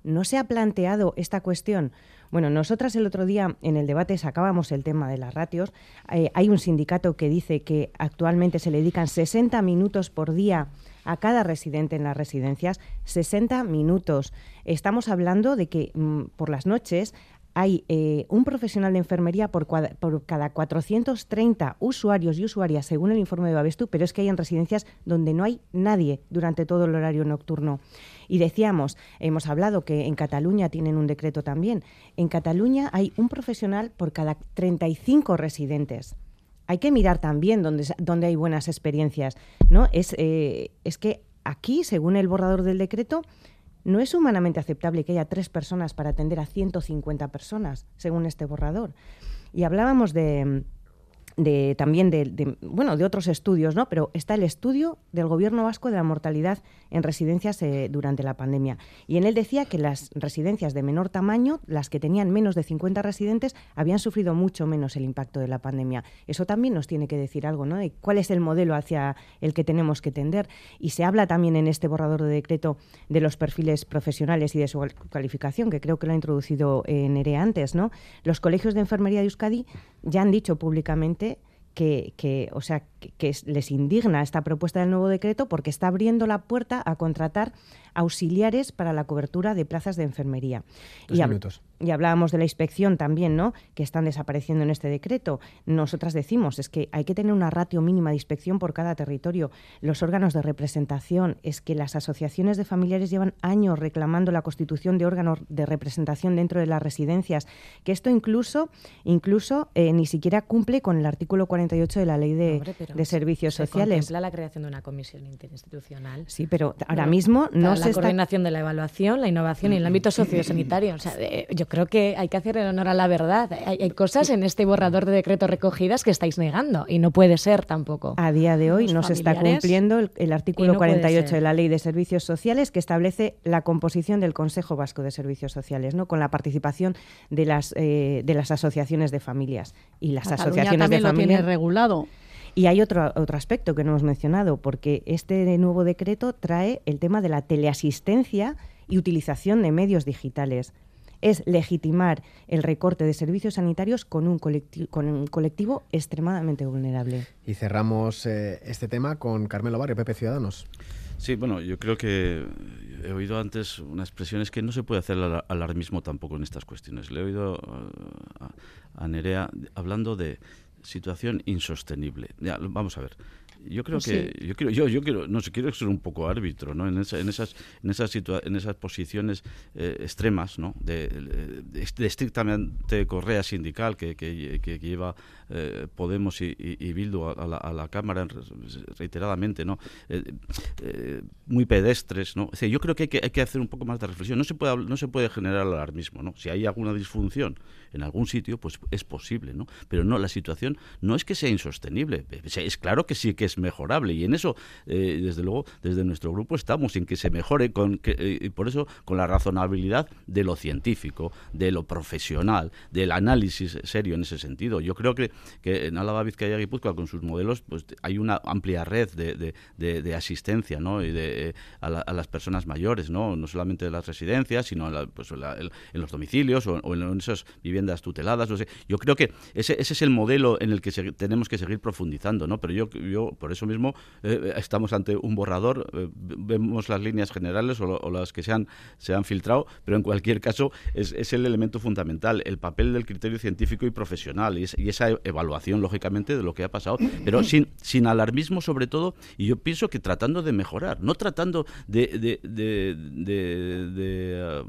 ¿no se ha planteado esta cuestión? Bueno, nosotras el otro día en el debate sacábamos el tema de las ratios. Eh, hay un sindicato que dice que actualmente se le dedican 60 minutos por día a cada residente en las residencias 60 minutos. Estamos hablando de que mm, por las noches hay eh, un profesional de enfermería por, por, cada 430 usuarios y usuarias, según el informe de Babestu, pero es que hay en residencias donde no hay nadie durante todo el horario nocturno. Y decíamos, hemos hablado que en Cataluña tienen un decreto también. En Cataluña hay un profesional por cada 35 residentes hay que mirar también donde, donde hay buenas experiencias. ¿no? Es, eh, es que aquí, según el borrador del decreto, no es humanamente aceptable que haya tres personas para atender a 150 personas, según este borrador. Y hablábamos de, de también de, bueno de otros estudios no pero está el estudio del gobierno vasco de la mortalidad en residencias eh, durante la pandemia. Y en él decía que las residencias de menor tamaño las que tenían menos de 50 residentes habían sufrido mucho menos el impacto de la pandemia. Eso también nos tiene que decir algo no de cuál es el modelo hacia el que tenemos que tender. Y se habla también en este borrador de decreto de los perfiles profesionales y de su calificación que creo que lo ha introducido eh, Nere antes no los colegios de enfermería de Euskadi ya han dicho públicamente que, o sea, que, les indigna esta propuesta del nuevo decreto porque está abriendo la puerta a contratar auxiliares para la cobertura de plazas de enfermería.
y,
y hablábamos de la inspección también, ¿no? Que están desapareciendo en este decreto. Nosotras decimos es que hay que tener una ratio mínima de inspección por cada territorio. Los órganos de representación es que las asociaciones de familiares llevan años reclamando la constitución de órganos de representación dentro de las residencias. Que esto incluso, incluso eh, ni siquiera cumple con el artículo 48 de la ley de, de servicios
se
sociales.
la creación de una comisión interinstitucional.
Sí, pero ahora mismo no
la coordinación de la evaluación, la innovación y el ámbito sociosanitario. O sea, yo creo que hay que hacer el honor a la verdad. Hay, cosas en este borrador de decreto recogidas que estáis negando y no puede ser tampoco.
A día de hoy no se está cumpliendo el, artículo 48 de la Ley de Servicios Sociales que establece la composición del Consejo Vasco de Servicios Sociales, ¿no? con la participación de las, eh, de las asociaciones de familias y las asociaciones de familias.
regulado.
Y hay otro, otro aspecto que no hemos mencionado, porque este nuevo decreto trae el tema de la teleasistencia y utilización de medios digitales. Es legitimar el recorte de servicios sanitarios con un, colectivo, con un colectivo extremadamente vulnerable.
Y cerramos eh, este tema con Carmelo Barrio, Pepe Ciudadanos.
Sí, bueno, yo creo que he oído antes una expresión, es que no se puede hacer alarmismo tampoco en estas cuestiones. Le he oído a Nerea hablando de situación insostenible. Ya, vamos a ver. yo creo que yo quiero yo yo quiero no sé quiero ser un poco árbitro no en, esa, en esas en esas en esas posiciones eh, extremas no de, estrictamente correa sindical que, que, que lleva eh, Podemos y, y, Bildu a, la, a, la, cámara reiteradamente no eh, eh, muy pedestres no yo creo que hay, que hacer un poco más de reflexión. No se puede no se puede generar alarmismo no si hay alguna disfunción en algún sitio pues es posible no pero no la situación no es que sea insostenible. Es claro que sí que es mejorable y en eso, desde luego, desde nuestro grupo estamos en que se mejore con que, y por eso con la razonabilidad de lo científico, de lo profesional, del análisis serio en ese sentido. Yo creo que, que en Álava, Vizcaya y Guipúzcoa con sus modelos pues hay una amplia red de, de, asistencia ¿no? y de, a, las personas mayores, no, no solamente en las residencias, sino en, pues, en los domicilios o, en esas viviendas tuteladas. No sé. Yo creo que ese, ese es el modelo en el que tenemos que seguir profundizando, ¿no? pero yo, yo por eso mismo eh, estamos ante un borrador, eh, vemos las líneas generales o, las que se han, se han filtrado, pero en cualquier caso es, es, el elemento fundamental, el papel del criterio científico y profesional y, esa evaluación, lógicamente, de lo que ha pasado, pero sin, sin alarmismo sobre todo, y yo pienso que tratando de mejorar, no tratando de, de, de, de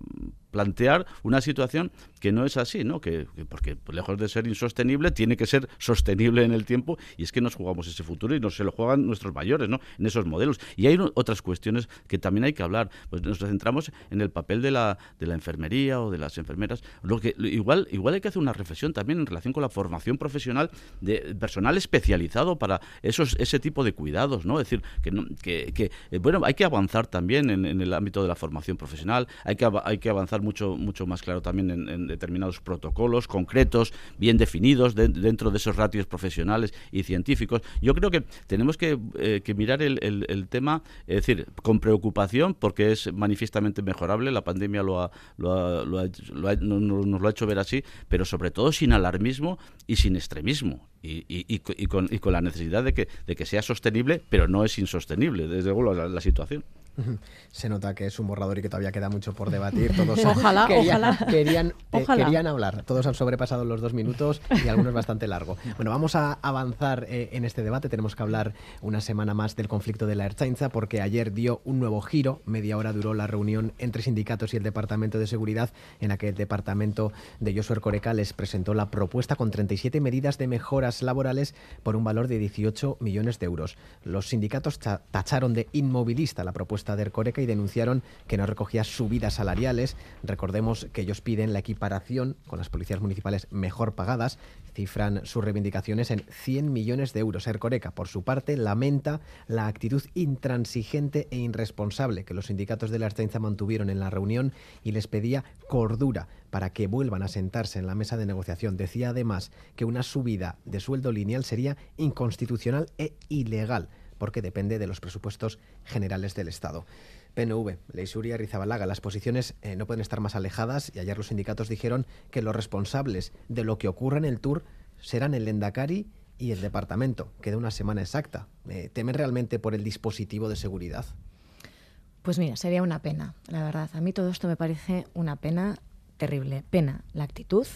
plantear una situación que no es así, ¿no? Que, porque lejos de ser insostenible tiene que ser sostenible en el tiempo y es que nos jugamos ese futuro y nos se lo juegan nuestros mayores, ¿no? En esos modelos. Y hay otras cuestiones que también hay que hablar. Pues nos centramos en el papel de la, de la enfermería o de las enfermeras. Lo que igual igual hay que hacer una reflexión también en relación con la formación profesional de personal especializado para esos ese tipo de cuidados, ¿no? Decir, que eh, bueno, hay que avanzar también en, en, el ámbito de la formación profesional, hay que hay que avanzar mucho, mucho más claro también en, determinados protocolos concretos, bien definidos dentro de esos ratios profesionales y científicos. Yo creo que tenemos que, eh, mirar el, tema, es decir, con preocupación, porque es manifiestamente mejorable, la pandemia lo ha, lo nos lo ha hecho ver así, pero sobre todo sin alarmismo y sin extremismo. Y, con, la necesidad de que, de que sea sostenible, pero no es insostenible, desde luego, la situación.
Se nota que es un borrador y que todavía queda mucho por debatir. Todos
ojalá,
Querían, eh, querían hablar. Todos han sobrepasado los dos minutos y algunos bastante largo. Bueno, vamos a avanzar eh, en este debate. Tenemos que hablar una semana más del conflicto de la Erchainza porque ayer dio un nuevo giro. Media hora duró la reunión entre sindicatos y el Departamento de Seguridad en la que el Departamento de Josué Coreca les presentó la propuesta con 37 medidas de mejoras laborales por un valor de 18 millones de euros. Los sindicatos tacharon de inmovilista la propuesta de Ercoreca y denunciaron que no recogía subidas salariales. Recordemos que ellos piden la equiparación con las policías municipales mejor pagadas, cifran sus reivindicaciones en 100 millones de euros. Ercoreca, por su parte, lamenta la actitud intransigente e irresponsable que los sindicatos de la Archainza mantuvieron en la reunión y les pedía cordura para que vuelvan a sentarse en la mesa de negociación. Decía además que una subida de sueldo lineal sería inconstitucional e ilegal porque depende de los presupuestos generales del Estado. PNV, Leisuria, Rizabalaga, las posiciones eh, no pueden estar más alejadas y ayer los sindicatos dijeron que los responsables de lo que ocurra en el Tour serán el Endacari y el departamento. Queda una semana exacta. Eh, ¿Temen realmente por el dispositivo de seguridad?
Pues mira, sería una pena, la verdad. A mí todo esto me parece una pena terrible. Pena la actitud,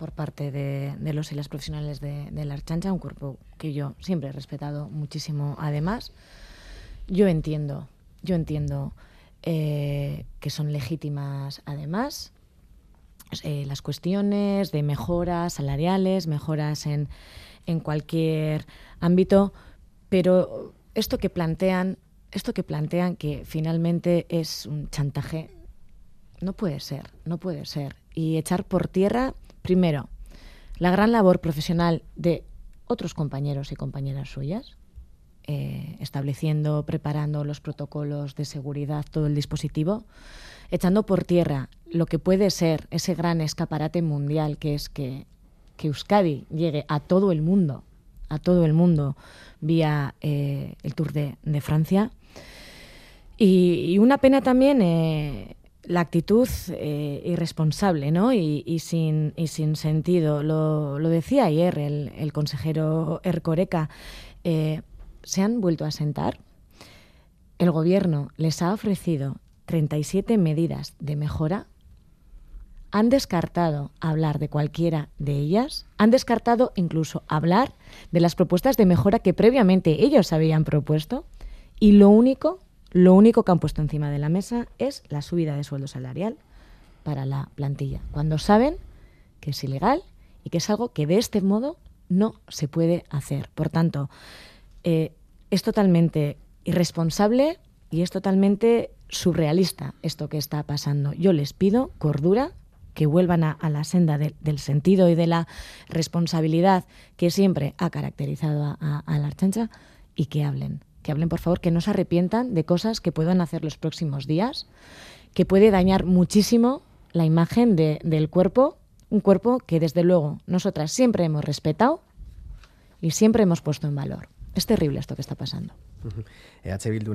por parte de, los y las profesionales de, la Archancha, un cuerpo que yo siempre he respetado muchísimo. Además, yo entiendo, yo entiendo eh, que son legítimas, además, eh, las cuestiones de mejoras salariales, mejoras en, en cualquier ámbito, pero esto que plantean, esto que plantean que finalmente es un chantaje, no puede ser, no puede ser. Y echar por tierra Primero, la gran labor profesional de otros compañeros y compañeras suyas, eh, estableciendo, preparando los protocolos de seguridad, todo el dispositivo, echando por tierra lo que puede ser ese gran escaparate mundial que es que, Euskadi llegue a todo el mundo, a todo el mundo vía eh, el Tour de, Francia. Y, una pena también eh, la actitud eh, irresponsable ¿no? y, sin, y sin sentido. Lo, decía ayer el, consejero Ercoreca. Eh, se han vuelto a sentar. El gobierno les ha ofrecido 37 medidas de mejora. han descartado hablar de cualquiera de ellas, han descartado incluso hablar de las propuestas de mejora que previamente ellos habían propuesto y lo único, lo único que han puesto encima de la mesa es la subida de sueldo salarial para la plantilla, cuando saben que es ilegal y que es algo que de este modo no se puede hacer. Por tanto, eh, es totalmente irresponsable y es totalmente surrealista esto que está pasando. Yo les pido cordura, que vuelvan a, la senda del sentido y de la responsabilidad que siempre ha caracterizado a, la Archancha y que hablen. Que hablen, por favor, que no se arrepientan de cosas que puedan hacer los próximos días, que puede dañar muchísimo la imagen del cuerpo, un cuerpo que desde luego nosotras siempre hemos respetado y siempre hemos puesto en valor. Es terrible esto que está pasando.
EH Bildu,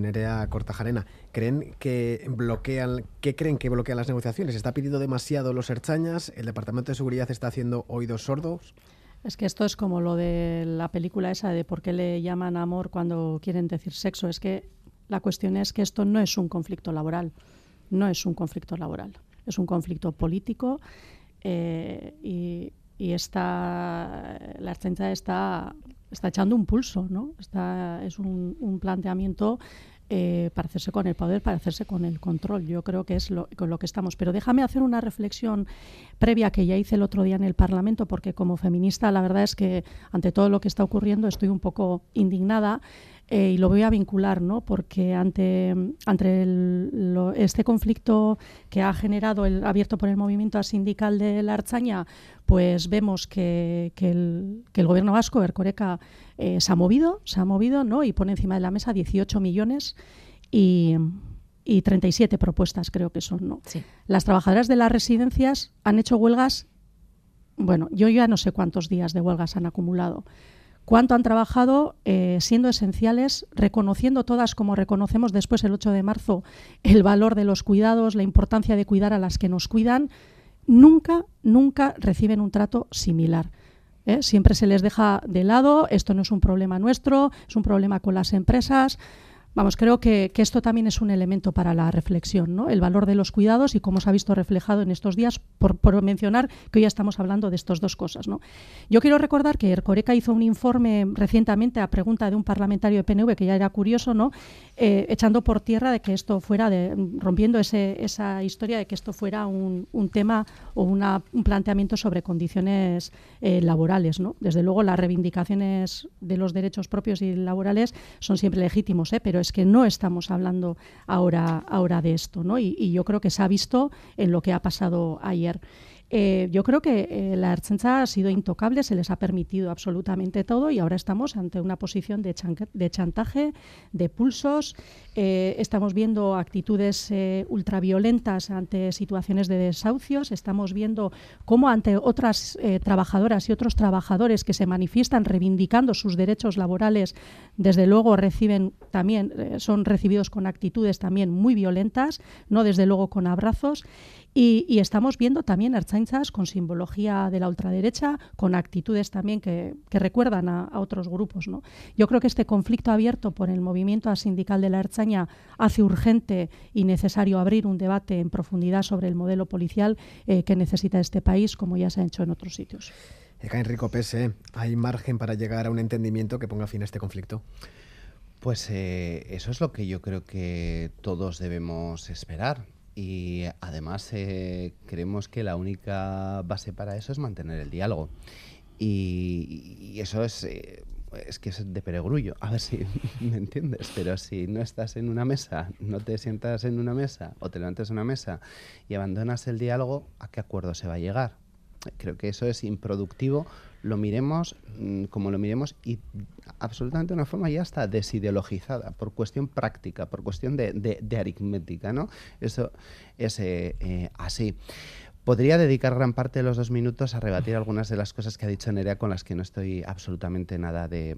Cortajarena, ¿creen que bloquean, ¿qué creen que bloquean las negociaciones? ¿Está pidiendo demasiado los Erchañas? ¿El Departamento de Seguridad está haciendo oídos sordos?
Es que esto es como lo de la película esa de por qué le llaman amor cuando quieren decir sexo. Es que la cuestión es que esto no es un conflicto laboral. No es un conflicto laboral. Es un conflicto político eh, y, está, la está está echando un pulso, ¿no? Está, es un, planteamiento eh, para hacerse con el poder, para hacerse con el control. Yo creo que es con lo que estamos. Pero déjame hacer una reflexión previa que ya hice el otro día en el Parlamento, porque como feminista la verdad es que ante todo lo que está ocurriendo estoy un poco indignada. Eh, y lo voy a vincular, ¿no? porque ante, ante este conflicto que ha generado, el abierto por el movimiento sindical de la Archaña, pues vemos que, el, gobierno vasco, Ercoreca, eh, se ha movido, se ha movido ¿no? y pone encima de la mesa 18 millones y, y 37 propuestas, creo que son. ¿no? Las trabajadoras de las residencias han hecho huelgas, bueno, yo ya no sé cuántos días de huelgas han acumulado cuánto han trabajado eh, siendo esenciales, reconociendo todas, como reconocemos después el 8 de marzo, el valor de los cuidados, la importancia de cuidar a las que nos cuidan, nunca, nunca reciben un trato similar. ¿Eh? Siempre se les deja de lado, esto no es un problema nuestro, es un problema con las empresas. Vamos, creo que, esto también es un elemento para la reflexión, ¿no? El valor de los cuidados y cómo se ha visto reflejado en estos días, por, mencionar que hoy ya estamos hablando de estas dos cosas, ¿no? Yo quiero recordar que Ercoreca hizo un informe recientemente a pregunta de un parlamentario de PNV, que ya era curioso, ¿no? Eh, echando por tierra de que esto fuera, de, rompiendo esa historia de que esto fuera un, tema o un planteamiento sobre condiciones eh, laborales, ¿no? Desde luego las reivindicaciones de los derechos propios y laborales son siempre legítimos, ¿eh? pero es que no estamos hablando ahora, ahora de esto, ¿no? Y, y yo creo que se ha visto en lo que ha pasado ayer. Eh, yo creo que eh, la Ertzaintza ha sido intocable, se les ha permitido absolutamente todo y ahora estamos ante una posición de, chantaje, de pulsos. Eh, estamos viendo actitudes ultraviolentas ante situaciones de desahucios. Estamos viendo cómo ante otras trabajadoras y otros trabajadores que se manifiestan reivindicando sus derechos laborales, desde luego reciben también, son recibidos con actitudes también muy violentas, no desde luego con abrazos. Y, estamos viendo también archainzas con simbología de la ultraderecha, con actitudes también que, recuerdan a, otros grupos. ¿no? Yo creo que este conflicto abierto por el movimiento sindical de la Archaña hace urgente y necesario abrir un debate en profundidad sobre el modelo policial eh, que necesita este país, como ya se ha hecho en otros sitios.
Eka Enrico Pese, ¿hay margen para llegar a un entendimiento que ponga fin a este conflicto?
Pues eh, eso es lo que yo creo que todos debemos esperar y además eh, creemos que la única base para eso es mantener el diálogo. Y, eso es, eh, es que es de peregrullo. A ver si me entiendes, pero si no estás en una mesa, no te sientas en una mesa o te levantas en una mesa y abandonas el diálogo, ¿a qué acuerdo se va a llegar? Creo que eso es improductivo, lo miremos mm, como lo miremos y absolutamente de una forma ya está desideologizada, por cuestión práctica, por cuestión de, de, aritmética, ¿no? Eso es eh, eh, así. Podría dedicar gran parte de los dos minutos a rebatir algunas de las cosas que ha dicho Nerea con las que no estoy absolutamente nada de,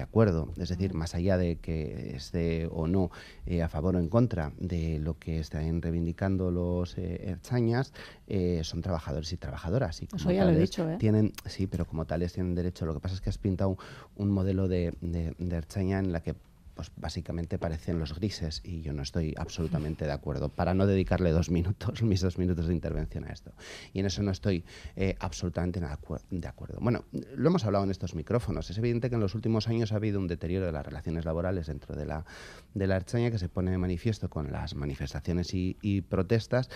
acuerdo. Es decir, más allá de que esté o no eh, a favor o en contra de lo que están reivindicando los eh, erchañas, eh, son trabajadores y trabajadoras. Y
Eso ya lo he dicho, ¿eh?
Tienen, sí, pero como tales tienen derecho. Lo que pasa es que has pintado un, modelo de, de, erchaña en la que pues básicamente parecen los grises y yo no estoy absolutamente de acuerdo, para no dedicarle dos minutos, mis dos minutos de intervención a esto. Y en eso no estoy eh, absolutamente de acuerdo. Bueno, lo hemos hablado en estos micrófonos. Es evidente que en los últimos años ha habido un deterioro de las relaciones laborales dentro de la, de la Archaña que se pone de manifiesto con las manifestaciones y, protestas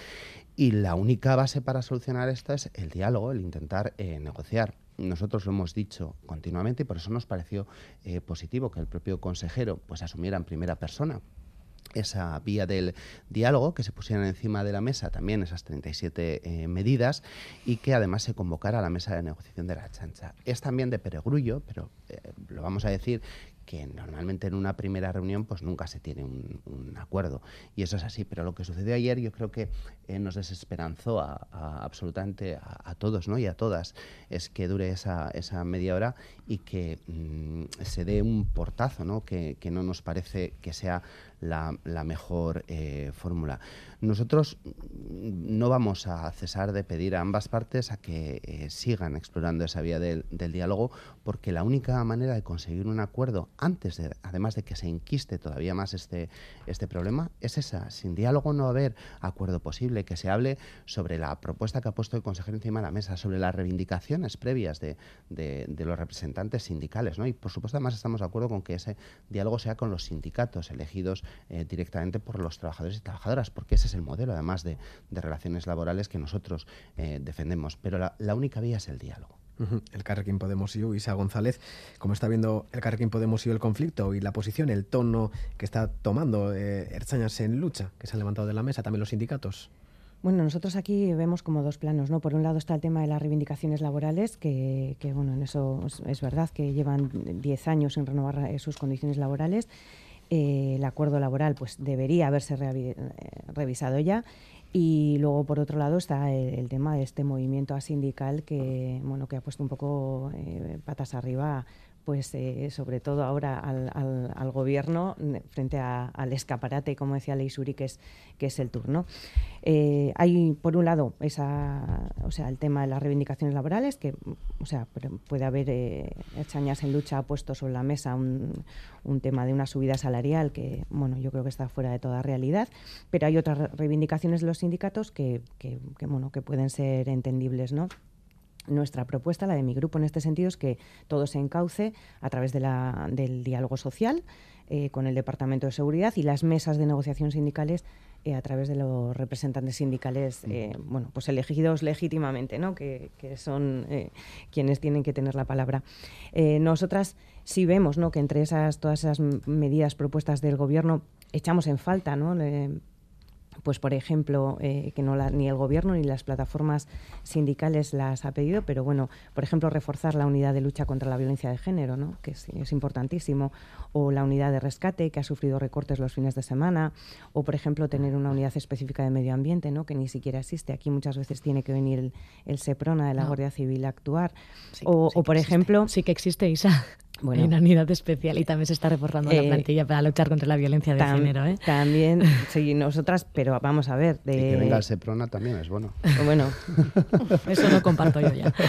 y la única base para solucionar esto es el diálogo, el intentar eh, negociar nosotros lo hemos dicho continuamente y por eso nos pareció eh, positivo que el propio consejero pues asumiera en primera persona esa vía del diálogo, que se pusieran encima de la mesa también esas 37 eh, medidas y que además se convocara a la mesa de negociación de la chancha. Es también de peregrullo, pero eh, lo vamos a decir que normalmente en una primera reunión pues nunca se tiene un, acuerdo y eso es así pero lo que sucedió ayer yo creo que eh, nos desesperanzó a, absolutamente a, todos ¿no? y a todas es que dure esa, esa media hora y que mm, se dé un portazo ¿no? Que, que, no nos parece que sea la, la mejor eh, fórmula nosotros no vamos a cesar de pedir a ambas partes a que eh, sigan explorando esa vía del, diálogo porque la única manera de conseguir un acuerdo antes de, además de que se enquiste todavía más este, este problema, es esa. Sin diálogo no va a haber acuerdo posible, que se hable sobre la propuesta que ha puesto el consejero encima de la mesa, sobre las reivindicaciones previas de, de, los representantes sindicales. ¿no? Y por supuesto además estamos de acuerdo con que ese diálogo sea con los sindicatos elegidos eh, directamente por los trabajadores y trabajadoras, porque ese es el modelo además de, relaciones laborales que nosotros eh, defendemos. Pero la única vía es el diálogo.
El Carrequín Podemos y Isa González, ¿cómo está viendo el Carrequín Podemos y el conflicto y la posición, el tono que está tomando eh, Erchañas en lucha, que se han levantado de la mesa, también los sindicatos?
Bueno, nosotros aquí vemos como dos planos, ¿no? Por un lado está el tema de las reivindicaciones laborales, que, bueno, en eso es verdad que llevan 10 años sin renovar eh, sus condiciones laborales. Eh, el acuerdo laboral pues debería haberse revisado ya. Y luego, por otro lado, está el, tema de este movimiento asindical que, bueno, que ha puesto un poco eh, patas arriba pues eh, sobre todo ahora al, gobierno frente al escaparate, como decía Leisuri, que es, que es el turno. Eh, hay, por un lado, esa, o sea, el tema de las reivindicaciones laborales, que o sea, puede haber, eh, Chañas en lucha ha puesto sobre la mesa un, un, tema de una subida salarial que, bueno, yo creo que está fuera de toda realidad, pero hay otras reivindicaciones de los sindicatos que, que, que bueno, que pueden ser entendibles, ¿no? Nuestra propuesta, la de mi grupo en este sentido, es que todo se encauce a través de la, del diálogo social eh, con el Departamento de Seguridad y las mesas de negociación sindicales eh, a través de los representantes sindicales, eh, bueno, pues elegidos legítimamente, ¿no? que, son quienes tienen que tener la palabra. nosotras sí vemos ¿no? que entre esas, todas esas medidas propuestas del Gobierno echamos en falta ¿no? Pues por ejemplo, eh, que no ni el gobierno ni las plataformas sindicales las ha pedido, pero bueno, por ejemplo, reforzar la unidad de lucha contra la violencia de género, ¿no? que es, importantísimo, o la unidad de rescate, que ha sufrido recortes los fines de semana, o por ejemplo, tener una unidad específica de medio ambiente, ¿no? que ni siquiera existe. Aquí muchas veces tiene que venir el, SEPRONA de la Guardia Civil a actuar. o, o por ejemplo...
Sí que existe, Isa. Bueno, una unidad especial y también se está reforzando la eh, plantilla para luchar contra la violencia de género. ¿eh?
También, sí, nosotras, pero vamos a ver. De...
que venga el Seprona también es bueno.
Bueno,
eso lo comparto yo ya.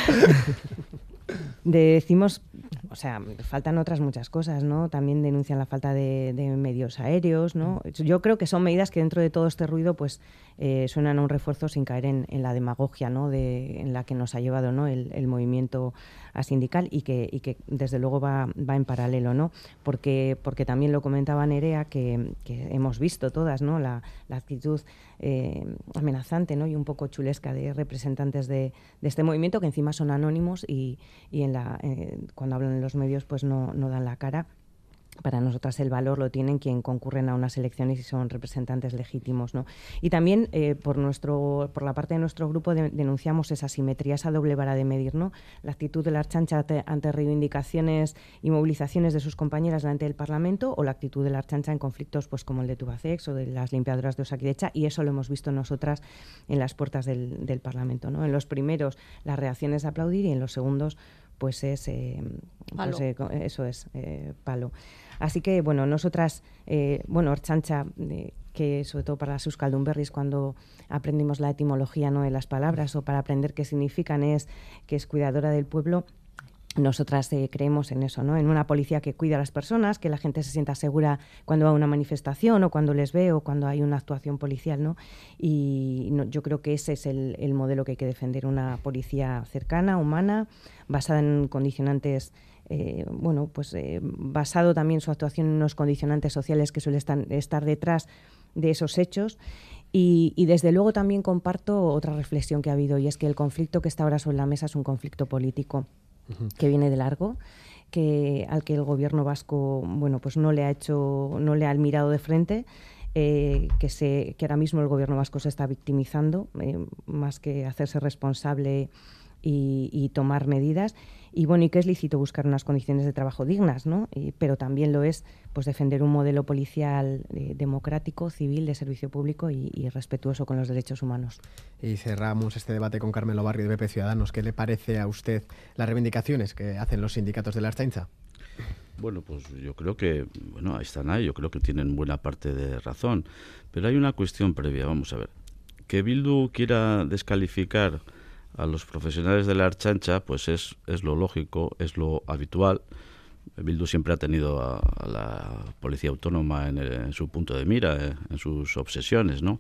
decimos, o sea, faltan otras muchas cosas, ¿no? También denuncian la falta de, medios aéreos, ¿no? Yo creo que son medidas que dentro de todo este ruido, pues, eh, suenan a un refuerzo sin caer en, la demagogia, ¿no? De, en la que nos ha llevado, ¿no? El, el movimiento a sindical y que, y que desde luego va, va en paralelo, ¿no? Porque, porque también lo comentaba Nerea, que, que hemos visto todas, ¿no? La, la actitud eh, amenazante, ¿no? Y un poco chulesca de representantes de, de, este movimiento que encima son anónimos y, y en la, eh, cuando hablan en los medios pues no, no dan la cara para nosotras el valor lo tienen quien concurren a unas elecciones y son representantes legítimos. ¿no? Y también eh, por, nuestro, por la parte de nuestro grupo denunciamos esa simetría, esa doble vara de medir, ¿no? la actitud de la Archancha ante, reivindicaciones y movilizaciones de sus compañeras delante del Parlamento o la actitud de la Archancha en conflictos pues, como el de Tubacex o de las limpiadoras de Osaquidecha y eso lo hemos visto nosotras en las puertas del, del Parlamento. ¿no? En los primeros las reacciones de aplaudir y en los segundos pues es eh, pues, eh, eso es palo. Así que, bueno, nosotras, eh, bueno, Orchancha, eh, que sobre todo para las Euskaldunberris, cuando aprendimos la etimología ¿no? de las palabras o para aprender qué significan, es que es cuidadora del pueblo, nosotras eh, creemos en eso, ¿no? En una policía que cuida a las personas, que la gente se sienta segura cuando va a una manifestación o cuando les ve o cuando hay una actuación policial, ¿no? Y yo creo que ese es el, modelo que hay que defender, una policía cercana, humana, basada en condicionantes eh, bueno, pues eh, basado también su actuación en unos condicionantes sociales que suelen estar, detrás de esos hechos. Y, y, desde luego también comparto otra reflexión que ha habido y es que el conflicto que está ahora sobre la mesa es un conflicto político que viene de largo que al que el gobierno vasco bueno pues no le ha hecho no le ha mirado de frente eh, que se que ahora mismo el gobierno vasco se está victimizando eh, más que hacerse responsable y, tomar medidas y bueno y que es lícito buscar unas condiciones de trabajo dignas no pero también lo es pues defender un modelo policial eh, democrático civil de servicio público y, respetuoso con los derechos humanos
y cerramos este debate con Carmelo Barrio de BP Ciudadanos qué le parece a usted las reivindicaciones que hacen los sindicatos de la Archainza
bueno, pues yo creo que, bueno, ahí están ahí, yo creo que tienen buena parte de razón. Pero hay una cuestión previa, vamos a ver. Que Bildu quiera descalificar a los profesionales de la archancha, pues es, es lo lógico, es lo habitual. Bildu siempre ha tenido a, la policía autónoma en, su punto de mira, eh, en sus obsesiones, ¿no?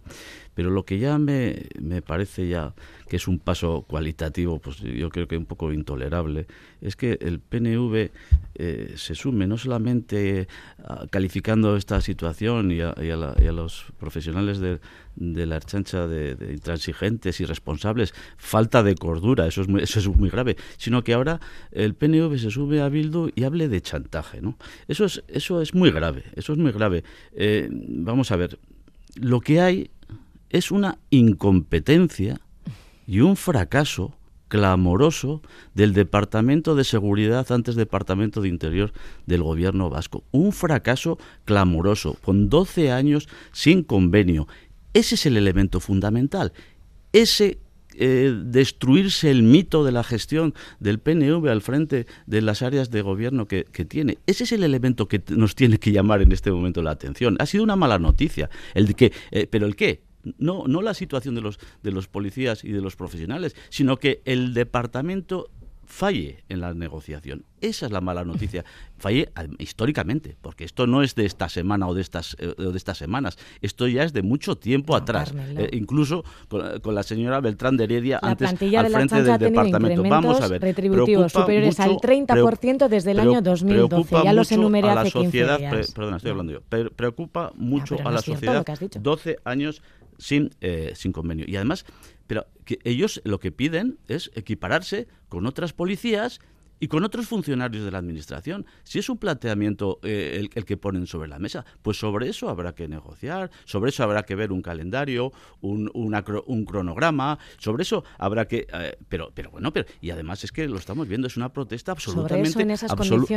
Pero lo que ya me, me, parece ya que es un paso cualitativo, pues yo creo que un poco intolerable, es que el PNV eh, se sume no solamente calificando esta situación y a, los profesionales de, la archancha de, intransigentes, irresponsables, falta de cordura, eso es, muy, eso es muy grave, sino que ahora el PNV se sube a Bildu y hable de chantaje, ¿no? Eso es, eso es muy grave, eso es muy grave. Eh, vamos a ver, lo que hay es una incompetencia y un fracaso clamoroso del Departamento de Seguridad antes Departamento de Interior del Gobierno vasco. Un fracaso clamoroso, con 12 años sin convenio. Ese es el elemento fundamental. Ese eh, destruirse el mito de la gestión del PNV al frente de las áreas de gobierno que, tiene. Ese es el elemento que nos tiene que llamar en este momento la atención. Ha sido una mala noticia. El que, eh, ¿Pero el qué? no, no la situación de los, de los policías y de los profesionales, sino que el departamento falle en la negociación. Esa es la mala noticia. Falle históricamente, porque esto no es de esta semana o de estas, eh, de estas semanas. Esto ya es de mucho tiempo atrás. Eh, incluso con, la señora Beltrán de Heredia antes al frente del departamento.
Vamos a ver. Retributivos superiores al 30% desde el año 2012. Ya los enumeré hace
la sociedad, perdona, estoy hablando yo. preocupa mucho a la sociedad 12 años sin, eh, sin convenio. Y además, pero que ellos lo que piden es equipararse con otras policías y con otros funcionarios de la Administración. Si es un planteamiento eh, el, que ponen sobre la mesa, pues sobre eso habrá que negociar, sobre eso habrá que ver un calendario, un, un cronograma, sobre eso habrá que... Eh, pero, pero bueno, pero y además es que lo estamos viendo, es una protesta absolutamente,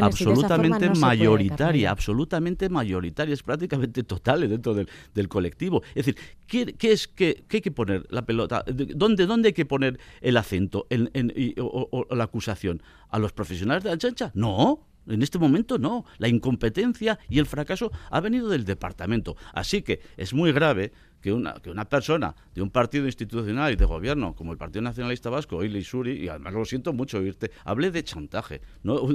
absolutamente mayoritaria, absolutamente mayoritaria, es prácticamente total dentro del, del colectivo. Es decir, ¿qué, es que hay que poner la pelota? ¿Dónde, dónde hay que poner el acento en, o la acusación? ¿A los profesionales de la chancha? No, en este momento no. La incompetencia y el fracaso ha venido del departamento. Así que es muy grave que una, que una persona de un partido institucional y de gobierno como el Partido Nacionalista Vasco, Ili Suri, y además lo siento mucho oírte, hable de chantaje. ¿no?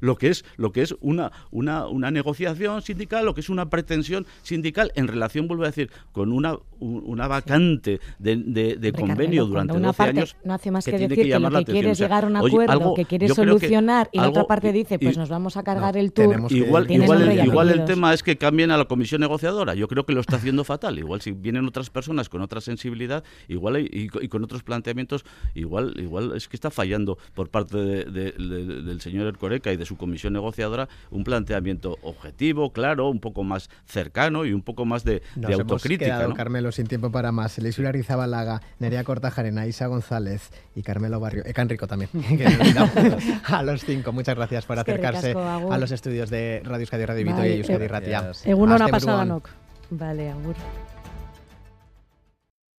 Lo, que es, lo que es una, una, una negociación sindical, lo que es una pretensión sindical en relación, vuelvo a decir, con una, una vacante de, de, convenio durante una 12
parte
años.
No hace más que, decir que, lo que quiere es llegar a un acuerdo, que quiere solucionar, y la otra parte dice, pues nos vamos a cargar el tour.
Igual, igual, el, igual el tema es que cambien a la comisión negociadora. Yo creo que lo está haciendo fatal. Igual si vienen otras personas con otra sensibilidad, igual y, con otros planteamientos, igual, igual es que está fallando por parte del señor Ercoreca y de su comisión negociadora un planteamiento objetivo, claro, un poco más cercano y un poco más de, autocrítica.
Hemos Carmelo, sin tiempo para más. Leisura Rizabalaga, Nerea Cortajarena, Isa González y Carmelo Barrio. Ecan Rico también. a los cinco. Muchas gracias por acercarse a los estudios de Radio Euskadi Radio Vito y Euskadi Ratia.
Egun pasada,
Vale, agur.